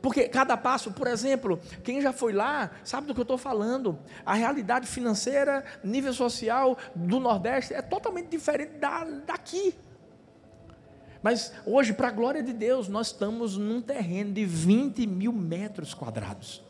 Porque cada passo, por exemplo, quem já foi lá sabe do que eu estou falando. A realidade financeira, nível social do Nordeste é totalmente diferente da, daqui. Mas hoje, para a glória de Deus, nós estamos num terreno de 20 mil metros quadrados.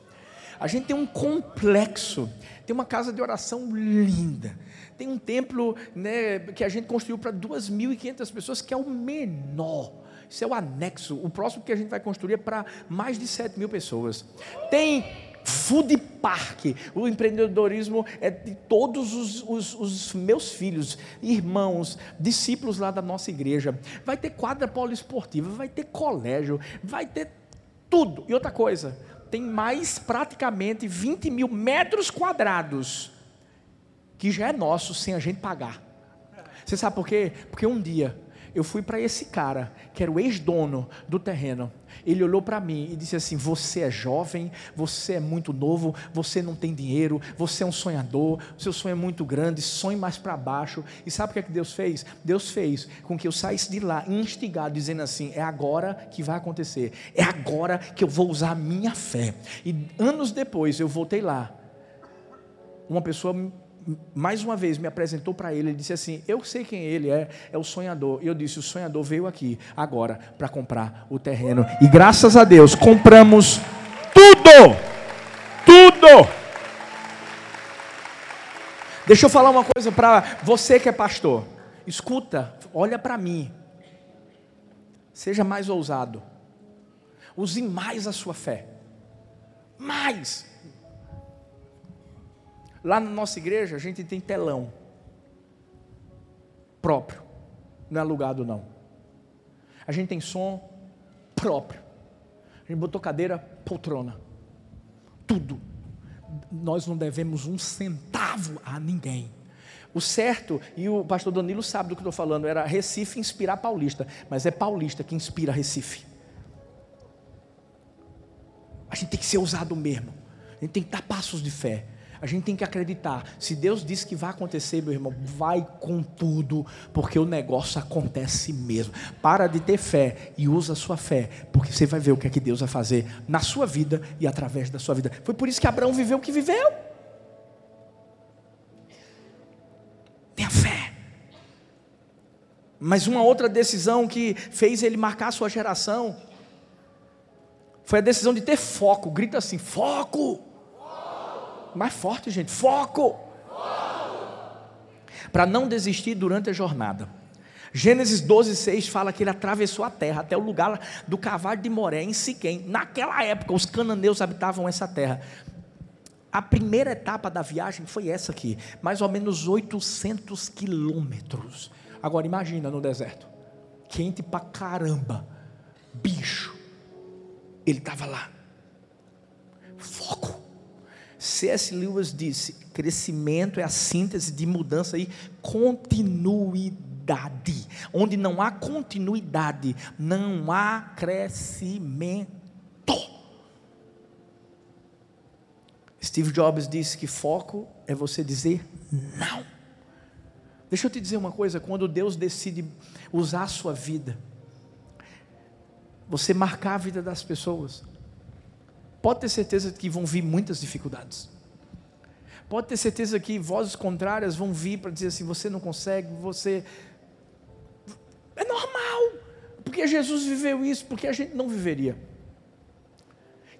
A gente tem um complexo, tem uma casa de oração linda, tem um templo né, que a gente construiu para 2.500 pessoas, que é o menor. Isso é o anexo. O próximo que a gente vai construir é para mais de 7 mil pessoas. Tem food park. O empreendedorismo é de todos os, os, os, meus filhos, irmãos, discípulos lá da nossa igreja. Vai ter quadra poliesportiva, vai ter colégio, vai ter tudo. E outra coisa, tem mais praticamente 20 mil metros quadrados que já é nosso sem a gente pagar. Você sabe por quê? Porque um dia eu fui para esse cara, que era o ex-dono do terreno. Ele olhou para mim e disse assim: Você é jovem, você é muito novo, você não tem dinheiro, você é um sonhador, seu sonho é muito grande, sonhe mais para baixo. E sabe o que é que Deus fez? Deus fez com que eu saísse de lá instigado, dizendo assim: É agora que vai acontecer, é agora que eu vou usar a minha fé. E anos depois eu voltei lá. Uma pessoa mais uma vez me apresentou para ele, ele disse assim: Eu sei quem ele é, é o sonhador. E eu disse: O sonhador veio aqui agora para comprar o terreno. E graças a Deus compramos tudo! Tudo! Deixa eu falar uma coisa para você que é pastor. Escuta, olha para mim. Seja mais ousado. Use mais a sua fé. Mais. Lá na nossa igreja a gente tem telão próprio, não é alugado não. A gente tem som próprio. A gente botou cadeira, poltrona. Tudo. Nós não devemos um centavo a ninguém. O certo, e o pastor Danilo sabe do que estou falando, era Recife inspirar Paulista, mas é Paulista que inspira Recife. A gente tem que ser ousado mesmo. A gente tem que dar passos de fé. A gente tem que acreditar. Se Deus disse que vai acontecer, meu irmão, vai com tudo, porque o negócio acontece mesmo. Para de ter fé e usa a sua fé, porque você vai ver o que é que Deus vai fazer na sua vida e através da sua vida. Foi por isso que Abraão viveu o que viveu. Tenha fé. Mas uma outra decisão que fez ele marcar a sua geração foi a decisão de ter foco. Grita assim: foco! Mais forte, gente. Foco! Para não desistir durante a jornada. Gênesis 12, 6 fala que ele atravessou a terra até o lugar do cavalo de Moré, em Siquém. Naquela época, os cananeus habitavam essa terra. A primeira etapa da viagem foi essa aqui, mais ou menos 800 quilômetros. Agora imagina no deserto, quente pra caramba, bicho. Ele estava lá. Foco. C.S. Lewis disse: crescimento é a síntese de mudança e continuidade. Onde não há continuidade, não há crescimento. Steve Jobs disse que foco é você dizer não. Deixa eu te dizer uma coisa: quando Deus decide usar a sua vida, você marcar a vida das pessoas, pode ter certeza que vão vir muitas dificuldades. Pode ter certeza que vozes contrárias vão vir para dizer assim: você não consegue, você. É normal, porque Jesus viveu isso, porque a gente não viveria.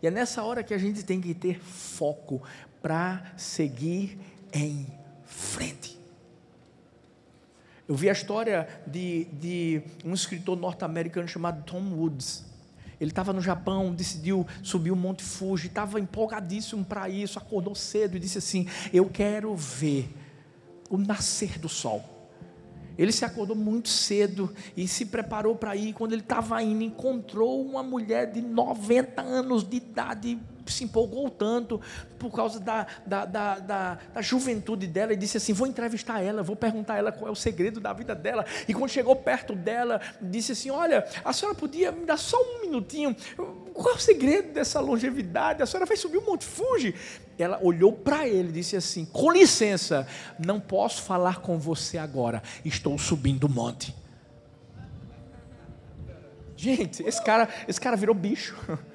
E é nessa hora que a gente tem que ter foco para seguir em frente. Eu vi a história de, de um escritor norte-americano chamado Tom Woods. Ele estava no Japão, decidiu subir o Monte Fuji, estava empolgadíssimo para isso, acordou cedo e disse assim: Eu quero ver o nascer do sol. Ele se acordou muito cedo e se preparou para ir. Quando ele estava indo, encontrou uma mulher de 90 anos de idade se empolgou tanto por causa da, da, da, da, da juventude dela e disse assim: Vou entrevistar ela, vou perguntar a ela qual é o segredo da vida dela. E quando chegou perto dela, disse assim: Olha, a senhora podia me dar só um minutinho? Qual é o segredo dessa longevidade? A senhora vai subir o Monte Fuji? Ela olhou para ele e disse assim: Com licença, não posso falar com você agora, estou subindo o monte. Gente, esse cara, esse cara virou bicho. <laughs>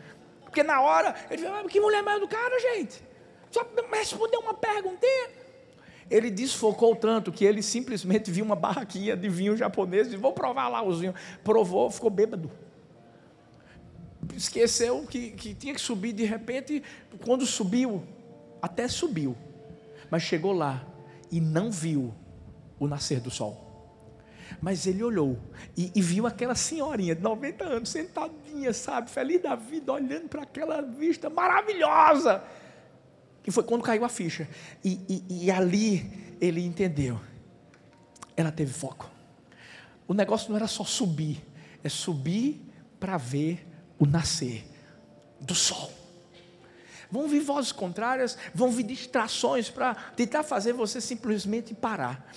Porque na hora, ele falou, que mulher mais do cara, gente? Só respondeu uma perguntinha. Ele desfocou tanto que ele simplesmente viu uma barraquinha de vinho japonês e disse, vou provar lá os vinhos. Provou, ficou bêbado. Esqueceu que, que tinha que subir de repente, quando subiu, até subiu, mas chegou lá e não viu o nascer do sol. Mas ele olhou e, e, viu aquela senhorinha de 90 anos, sentadinha, sabe, feliz da vida, olhando para aquela vista maravilhosa. E foi quando caiu a ficha. E, e, e ali ele entendeu. Ela teve foco. O negócio não era só subir, é subir para ver o nascer do sol. Vão vir vozes contrárias, vão vir distrações para tentar fazer você simplesmente parar.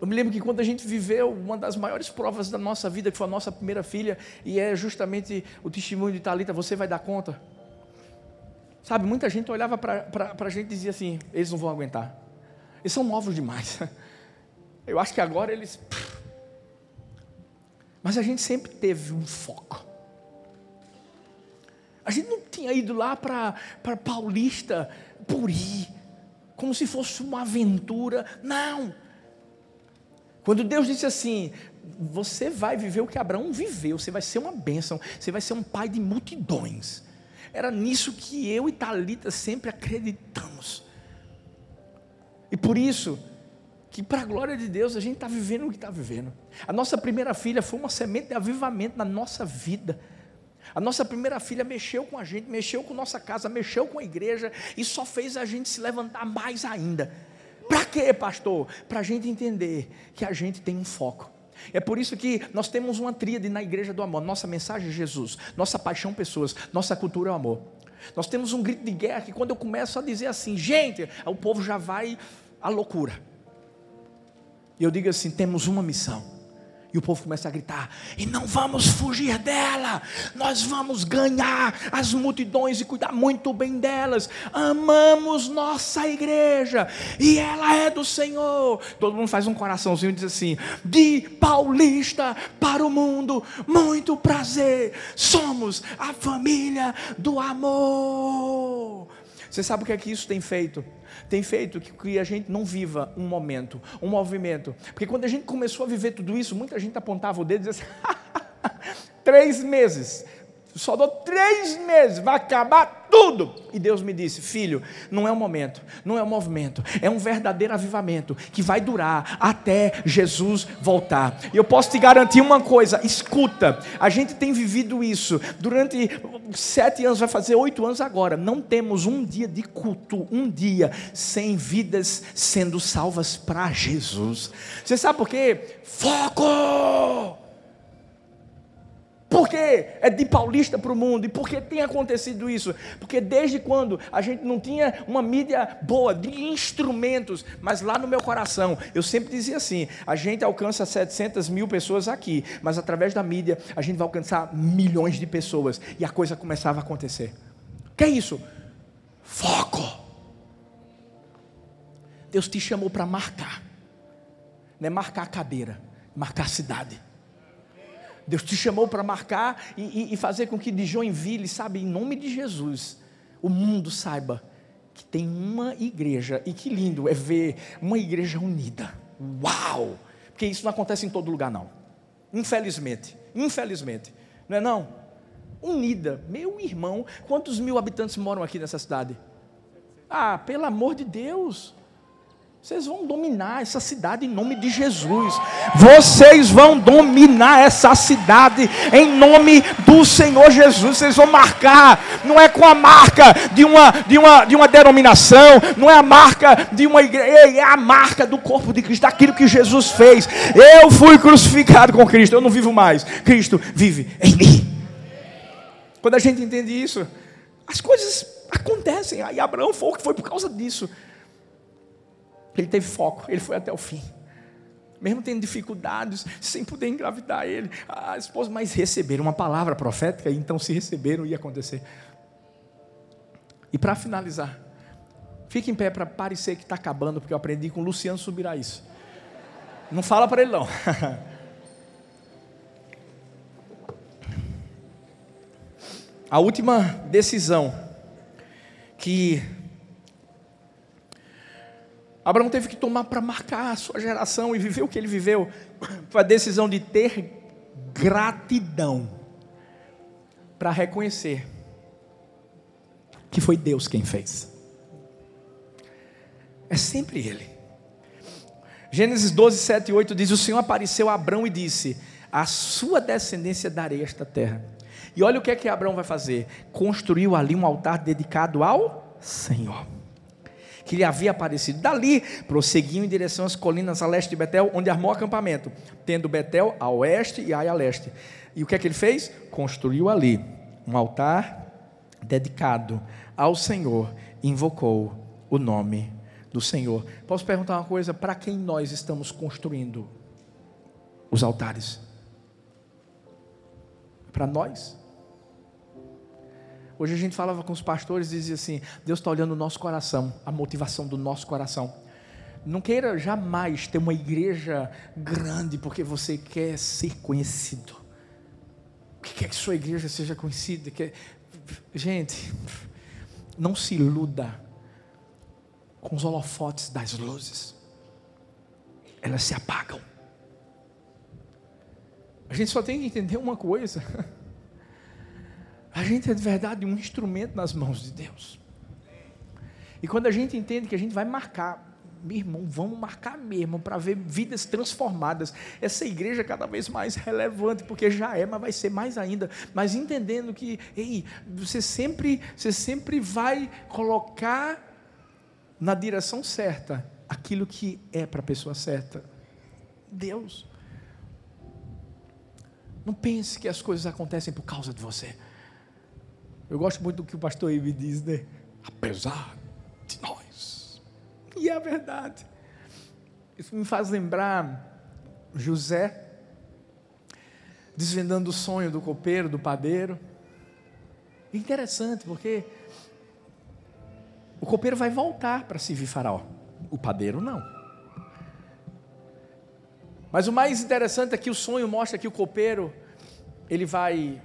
Eu me lembro que quando a gente viveu uma das maiores provas da nossa vida, que foi a nossa primeira filha, e é justamente o testemunho de Talita, você vai dar conta. Sabe, muita gente olhava para a gente e dizia assim: eles não vão aguentar. Eles são novos demais. <laughs> Eu acho que agora eles. Mas a gente sempre teve um foco. A gente não tinha ido lá para Paulista por ir, como se fosse uma aventura. Não. Quando Deus disse assim: Você vai viver o que Abraão viveu, você vai ser uma bênção, você vai ser um pai de multidões. Era nisso que eu e Talita sempre acreditamos. E por isso, que para a glória de Deus a gente está vivendo o que está vivendo. A nossa primeira filha foi uma semente de avivamento na nossa vida. A nossa primeira filha mexeu com a gente, mexeu com nossa casa, mexeu com a igreja e só fez a gente se levantar mais ainda. Para quê, pastor? Para a gente entender que a gente tem um foco. É por isso que nós temos uma tríade na igreja do amor. Nossa mensagem é Jesus, nossa paixão pessoas, nossa cultura é o amor. Nós temos um grito de guerra que quando eu começo a dizer assim, gente, o povo já vai à loucura. E eu digo assim: temos uma missão e o povo começa a gritar: e não vamos fugir dela, nós vamos ganhar as multidões e cuidar muito bem delas. Amamos nossa igreja e ela é do Senhor. Todo mundo faz um coraçãozinho e diz assim: de paulista para o mundo, muito prazer, somos a família do amor. Você sabe o que é que isso tem feito? tem feito que a gente não viva um momento, um movimento. Porque quando a gente começou a viver tudo isso, muita gente apontava o dedo e dizia assim: <laughs> três meses, só dou três meses, vai acabar tudo. E Deus me disse: Filho, não é um momento, não é um movimento, é um verdadeiro avivamento que vai durar até Jesus voltar. E eu posso te garantir uma coisa: escuta, a gente tem vivido isso durante sete anos, vai fazer oito anos agora. Não temos um dia de culto, um dia sem vidas sendo salvas para Jesus. Você sabe por quê? Foco! Por que é de paulista para o mundo? E por que tem acontecido isso? Porque desde quando a gente não tinha uma mídia boa, de instrumentos, mas lá no meu coração, eu sempre dizia assim: a gente alcança 700 mil pessoas aqui, mas através da mídia a gente vai alcançar milhões de pessoas. E a coisa começava a acontecer. Que é isso? Foco. Deus te chamou para marcar, não é marcar a cadeira, marcar a cidade. Deus te chamou para marcar e, e, fazer com que de Joinville, sabe, em nome de Jesus, o mundo saiba que tem uma igreja, e que lindo é ver uma igreja unida. Uau! Porque isso não acontece em todo lugar, não. Infelizmente, infelizmente, não é não? Unida, meu irmão, quantos mil habitantes moram aqui nessa cidade? Ah, pelo amor de Deus, vocês vão dominar essa cidade em nome de Jesus. Vocês vão dominar essa cidade em nome do Senhor Jesus. Vocês vão marcar, não é com a marca de uma, de uma, de uma denominação, não é a marca de uma igreja, é a marca do corpo de Cristo, daquilo que Jesus fez. Eu fui crucificado com Cristo, eu não vivo mais. Cristo vive em mim. Quando a gente entende isso, as coisas acontecem. Aí Abraão foi, foi por causa disso. Ele teve foco, ele foi até o fim. Mesmo tendo dificuldades, sem poder engravidar ele, a esposa, mas receberam uma palavra profética, então se receberam, ia acontecer. E para finalizar, fique em pé para parecer que está acabando, porque eu aprendi com o Luciano Subirá isso. Não fala para ele não. <laughs> A última decisão que Abraão teve que tomar para marcar a sua geração e viver o que ele viveu. <coughs> Foi a decisão de ter gratidão para reconhecer que foi Deus quem fez. É sempre Ele. Gênesis 12, 7 e 8 diz: O Senhor apareceu a Abraão e disse: A sua descendência darei esta terra. E olha o que é que Abraão vai fazer: construiu ali um altar dedicado ao Senhor que lhe havia aparecido. Dali, prosseguiu em direção às colinas a leste de Betel, onde armou acampamento, tendo Betel a oeste e Ai a leste. E o que é que ele fez? Construiu ali um altar dedicado ao Senhor, invocou o nome do Senhor. Posso perguntar uma coisa? Para quem nós estamos construindo os altares? Para nós? Hoje a gente falava com os pastores e dizia assim: Deus está olhando o nosso coração, a motivação do nosso coração. Não queira jamais ter uma igreja grande porque você quer ser conhecido. Quer que sua igreja seja conhecida? Quer... Gente, não se iluda com os holofotes das luzes. Elas se apagam. A gente só tem que entender uma coisa. <laughs> A gente é de verdade um instrumento nas mãos de Deus. E quando a gente entende que a gente vai marcar, meu irmão, vamos marcar mesmo para ver vidas transformadas. Essa igreja é cada vez mais relevante, porque já é, mas vai ser mais ainda. Mas entendendo que, ei, você sempre, você sempre vai colocar na direção certa aquilo que é para a pessoa certa. Deus. Não pense que as coisas acontecem por causa de você. Eu gosto muito do que o pastor Ibe diz, né? Apesar de nós. E é verdade. Isso me faz lembrar José desvendando o sonho do copeiro, do padeiro. É interessante, porque o copeiro vai voltar para servir faraó. O padeiro não. Mas o mais interessante é que o sonho mostra que o copeiro ele vai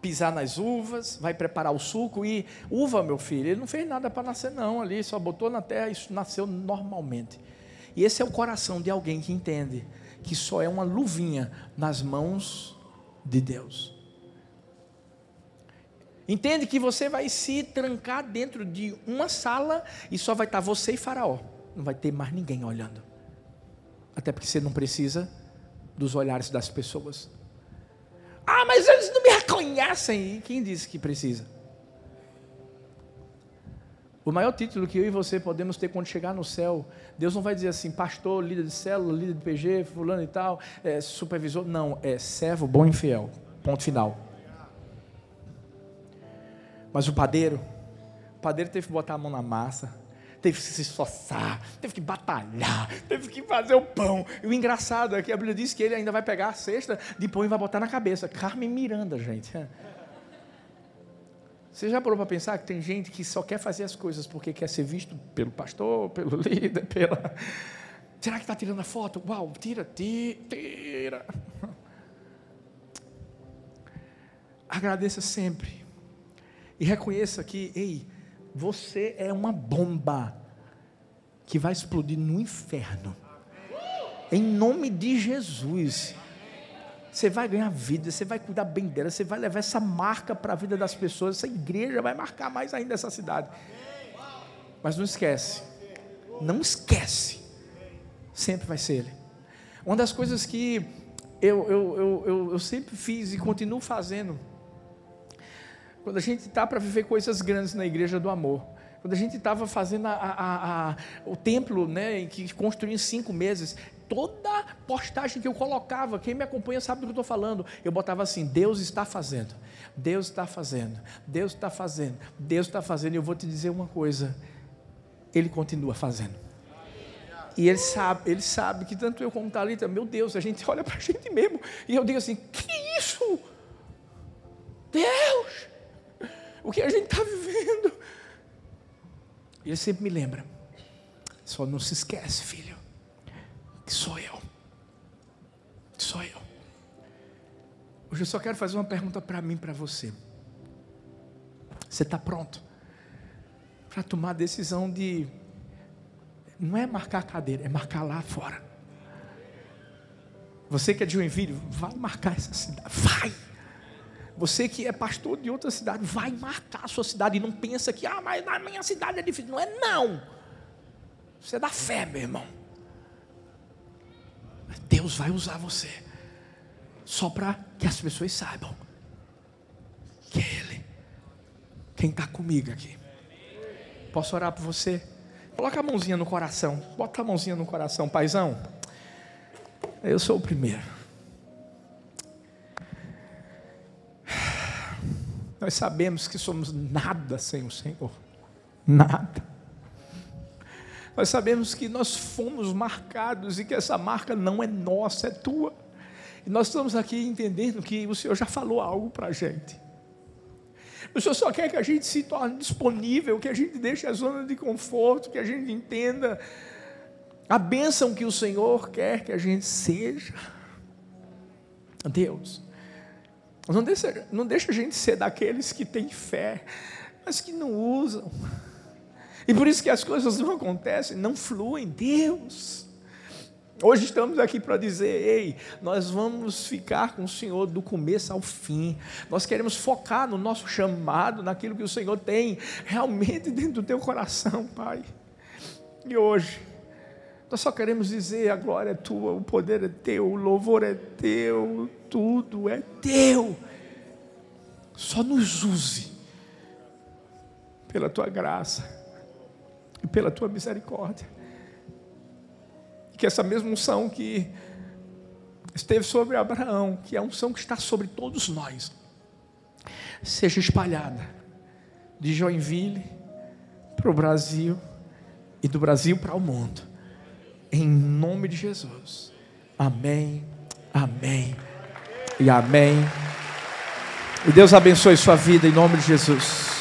pisar nas uvas, vai preparar o suco e uva, meu filho, ele não fez nada para nascer não ali, só botou na terra e nasceu normalmente. E esse é o coração de alguém que entende que só é uma luvinha nas mãos de Deus. Entende que você vai se trancar dentro de uma sala e só vai estar você e Faraó. Não vai ter mais ninguém olhando. Até porque você não precisa dos olhares das pessoas. Ah, mas eles não me reconhecem. E quem disse que precisa? O maior título que eu e você podemos ter quando chegar no céu, Deus não vai dizer assim, pastor, líder de célula, líder de PG, fulano e tal, é, supervisor. Não, é servo bom e fiel. Ponto final. Mas o padeiro, o padeiro teve que botar a mão na massa, teve que se esforçar, teve que batalhar, teve que fazer o pão. E o engraçado é que a Bíblia diz que ele ainda vai pegar a cesta de pão e vai botar na cabeça. Carmen Miranda, gente. <laughs> Você já parou para pensar que tem gente que só quer fazer as coisas porque quer ser visto pelo pastor, pelo <laughs> líder, pela. Será que está tirando a foto? Uau, tira, tira, tira. <laughs> Agradeça sempre. E reconheça que, ei, você é uma bomba que vai explodir no inferno. Em nome de Jesus. Você vai ganhar vida, você vai cuidar bem dela, você vai levar essa marca para a vida das pessoas. Essa igreja vai marcar mais ainda essa cidade. Mas não esquece, não esquece, sempre vai ser Ele. Uma das coisas que eu, eu, eu, eu, eu sempre fiz e continuo fazendo, quando a gente está para viver coisas grandes na igreja do amor, quando a gente estava fazendo a, a, a, o templo, né, que construiu em cinco meses, toda postagem que eu colocava, quem me acompanha sabe do que eu estou falando, eu botava assim: Deus está fazendo, Deus está fazendo, Deus está fazendo, Deus está fazendo. E eu vou te dizer uma coisa: Ele continua fazendo. E ele sabe, ele sabe que tanto eu como Thalita, meu Deus, a gente <laughs> olha para a gente mesmo, e eu digo assim: que isso? Deus, o que a gente está vivendo? E ele sempre me lembra: só não se esquece, filho que sou eu. Que sou eu. Hoje eu só quero fazer uma pergunta para mim, para você. Você está pronto para tomar a decisão de não é marcar a cadeira, é marcar lá fora. Você que é de Joinville, vai marcar essa cidade, vai. Você que é pastor de outra cidade, vai marcar a sua cidade e não pensa que, ah, mas na minha cidade é difícil. Não é não. Você é da fé, meu irmão. Deus vai usar você. Só para que as pessoas saibam que é Ele. Quem está comigo aqui. Posso orar por você? Coloca a mãozinha no coração. Bota a mãozinha no coração, paizão. Eu sou o primeiro. Nós sabemos que somos nada sem o Senhor. Nada. Nós sabemos que nós fomos marcados e que essa marca não é nossa, é tua. E nós estamos aqui entendendo que o Senhor já falou algo para a gente. O Senhor só quer que a gente se torne disponível, que a gente deixe a zona de conforto, que a gente entenda a bênção que o Senhor quer que a gente seja. Deus, não deixa, não deixa a gente ser daqueles que têm fé, mas que não usam e por isso que as coisas não acontecem, não fluem. Deus. Hoje estamos aqui para dizer: ei, nós vamos ficar com o Senhor do começo ao fim. Nós queremos focar no nosso chamado, naquilo que o Senhor tem realmente dentro do teu coração, Pai. E hoje, nós só queremos dizer: a glória é tua, o poder é teu, o louvor é teu, tudo é teu. Só nos use pela tua graça e pela tua misericórdia. Que essa mesma unção que esteve sobre Abraão, que é a unção que está sobre todos nós, seja espalhada de Joinville para o Brasil e do Brasil para o mundo. Em nome de Jesus. Amém, amém e amém. E Deus abençoe sua vida em nome de Jesus.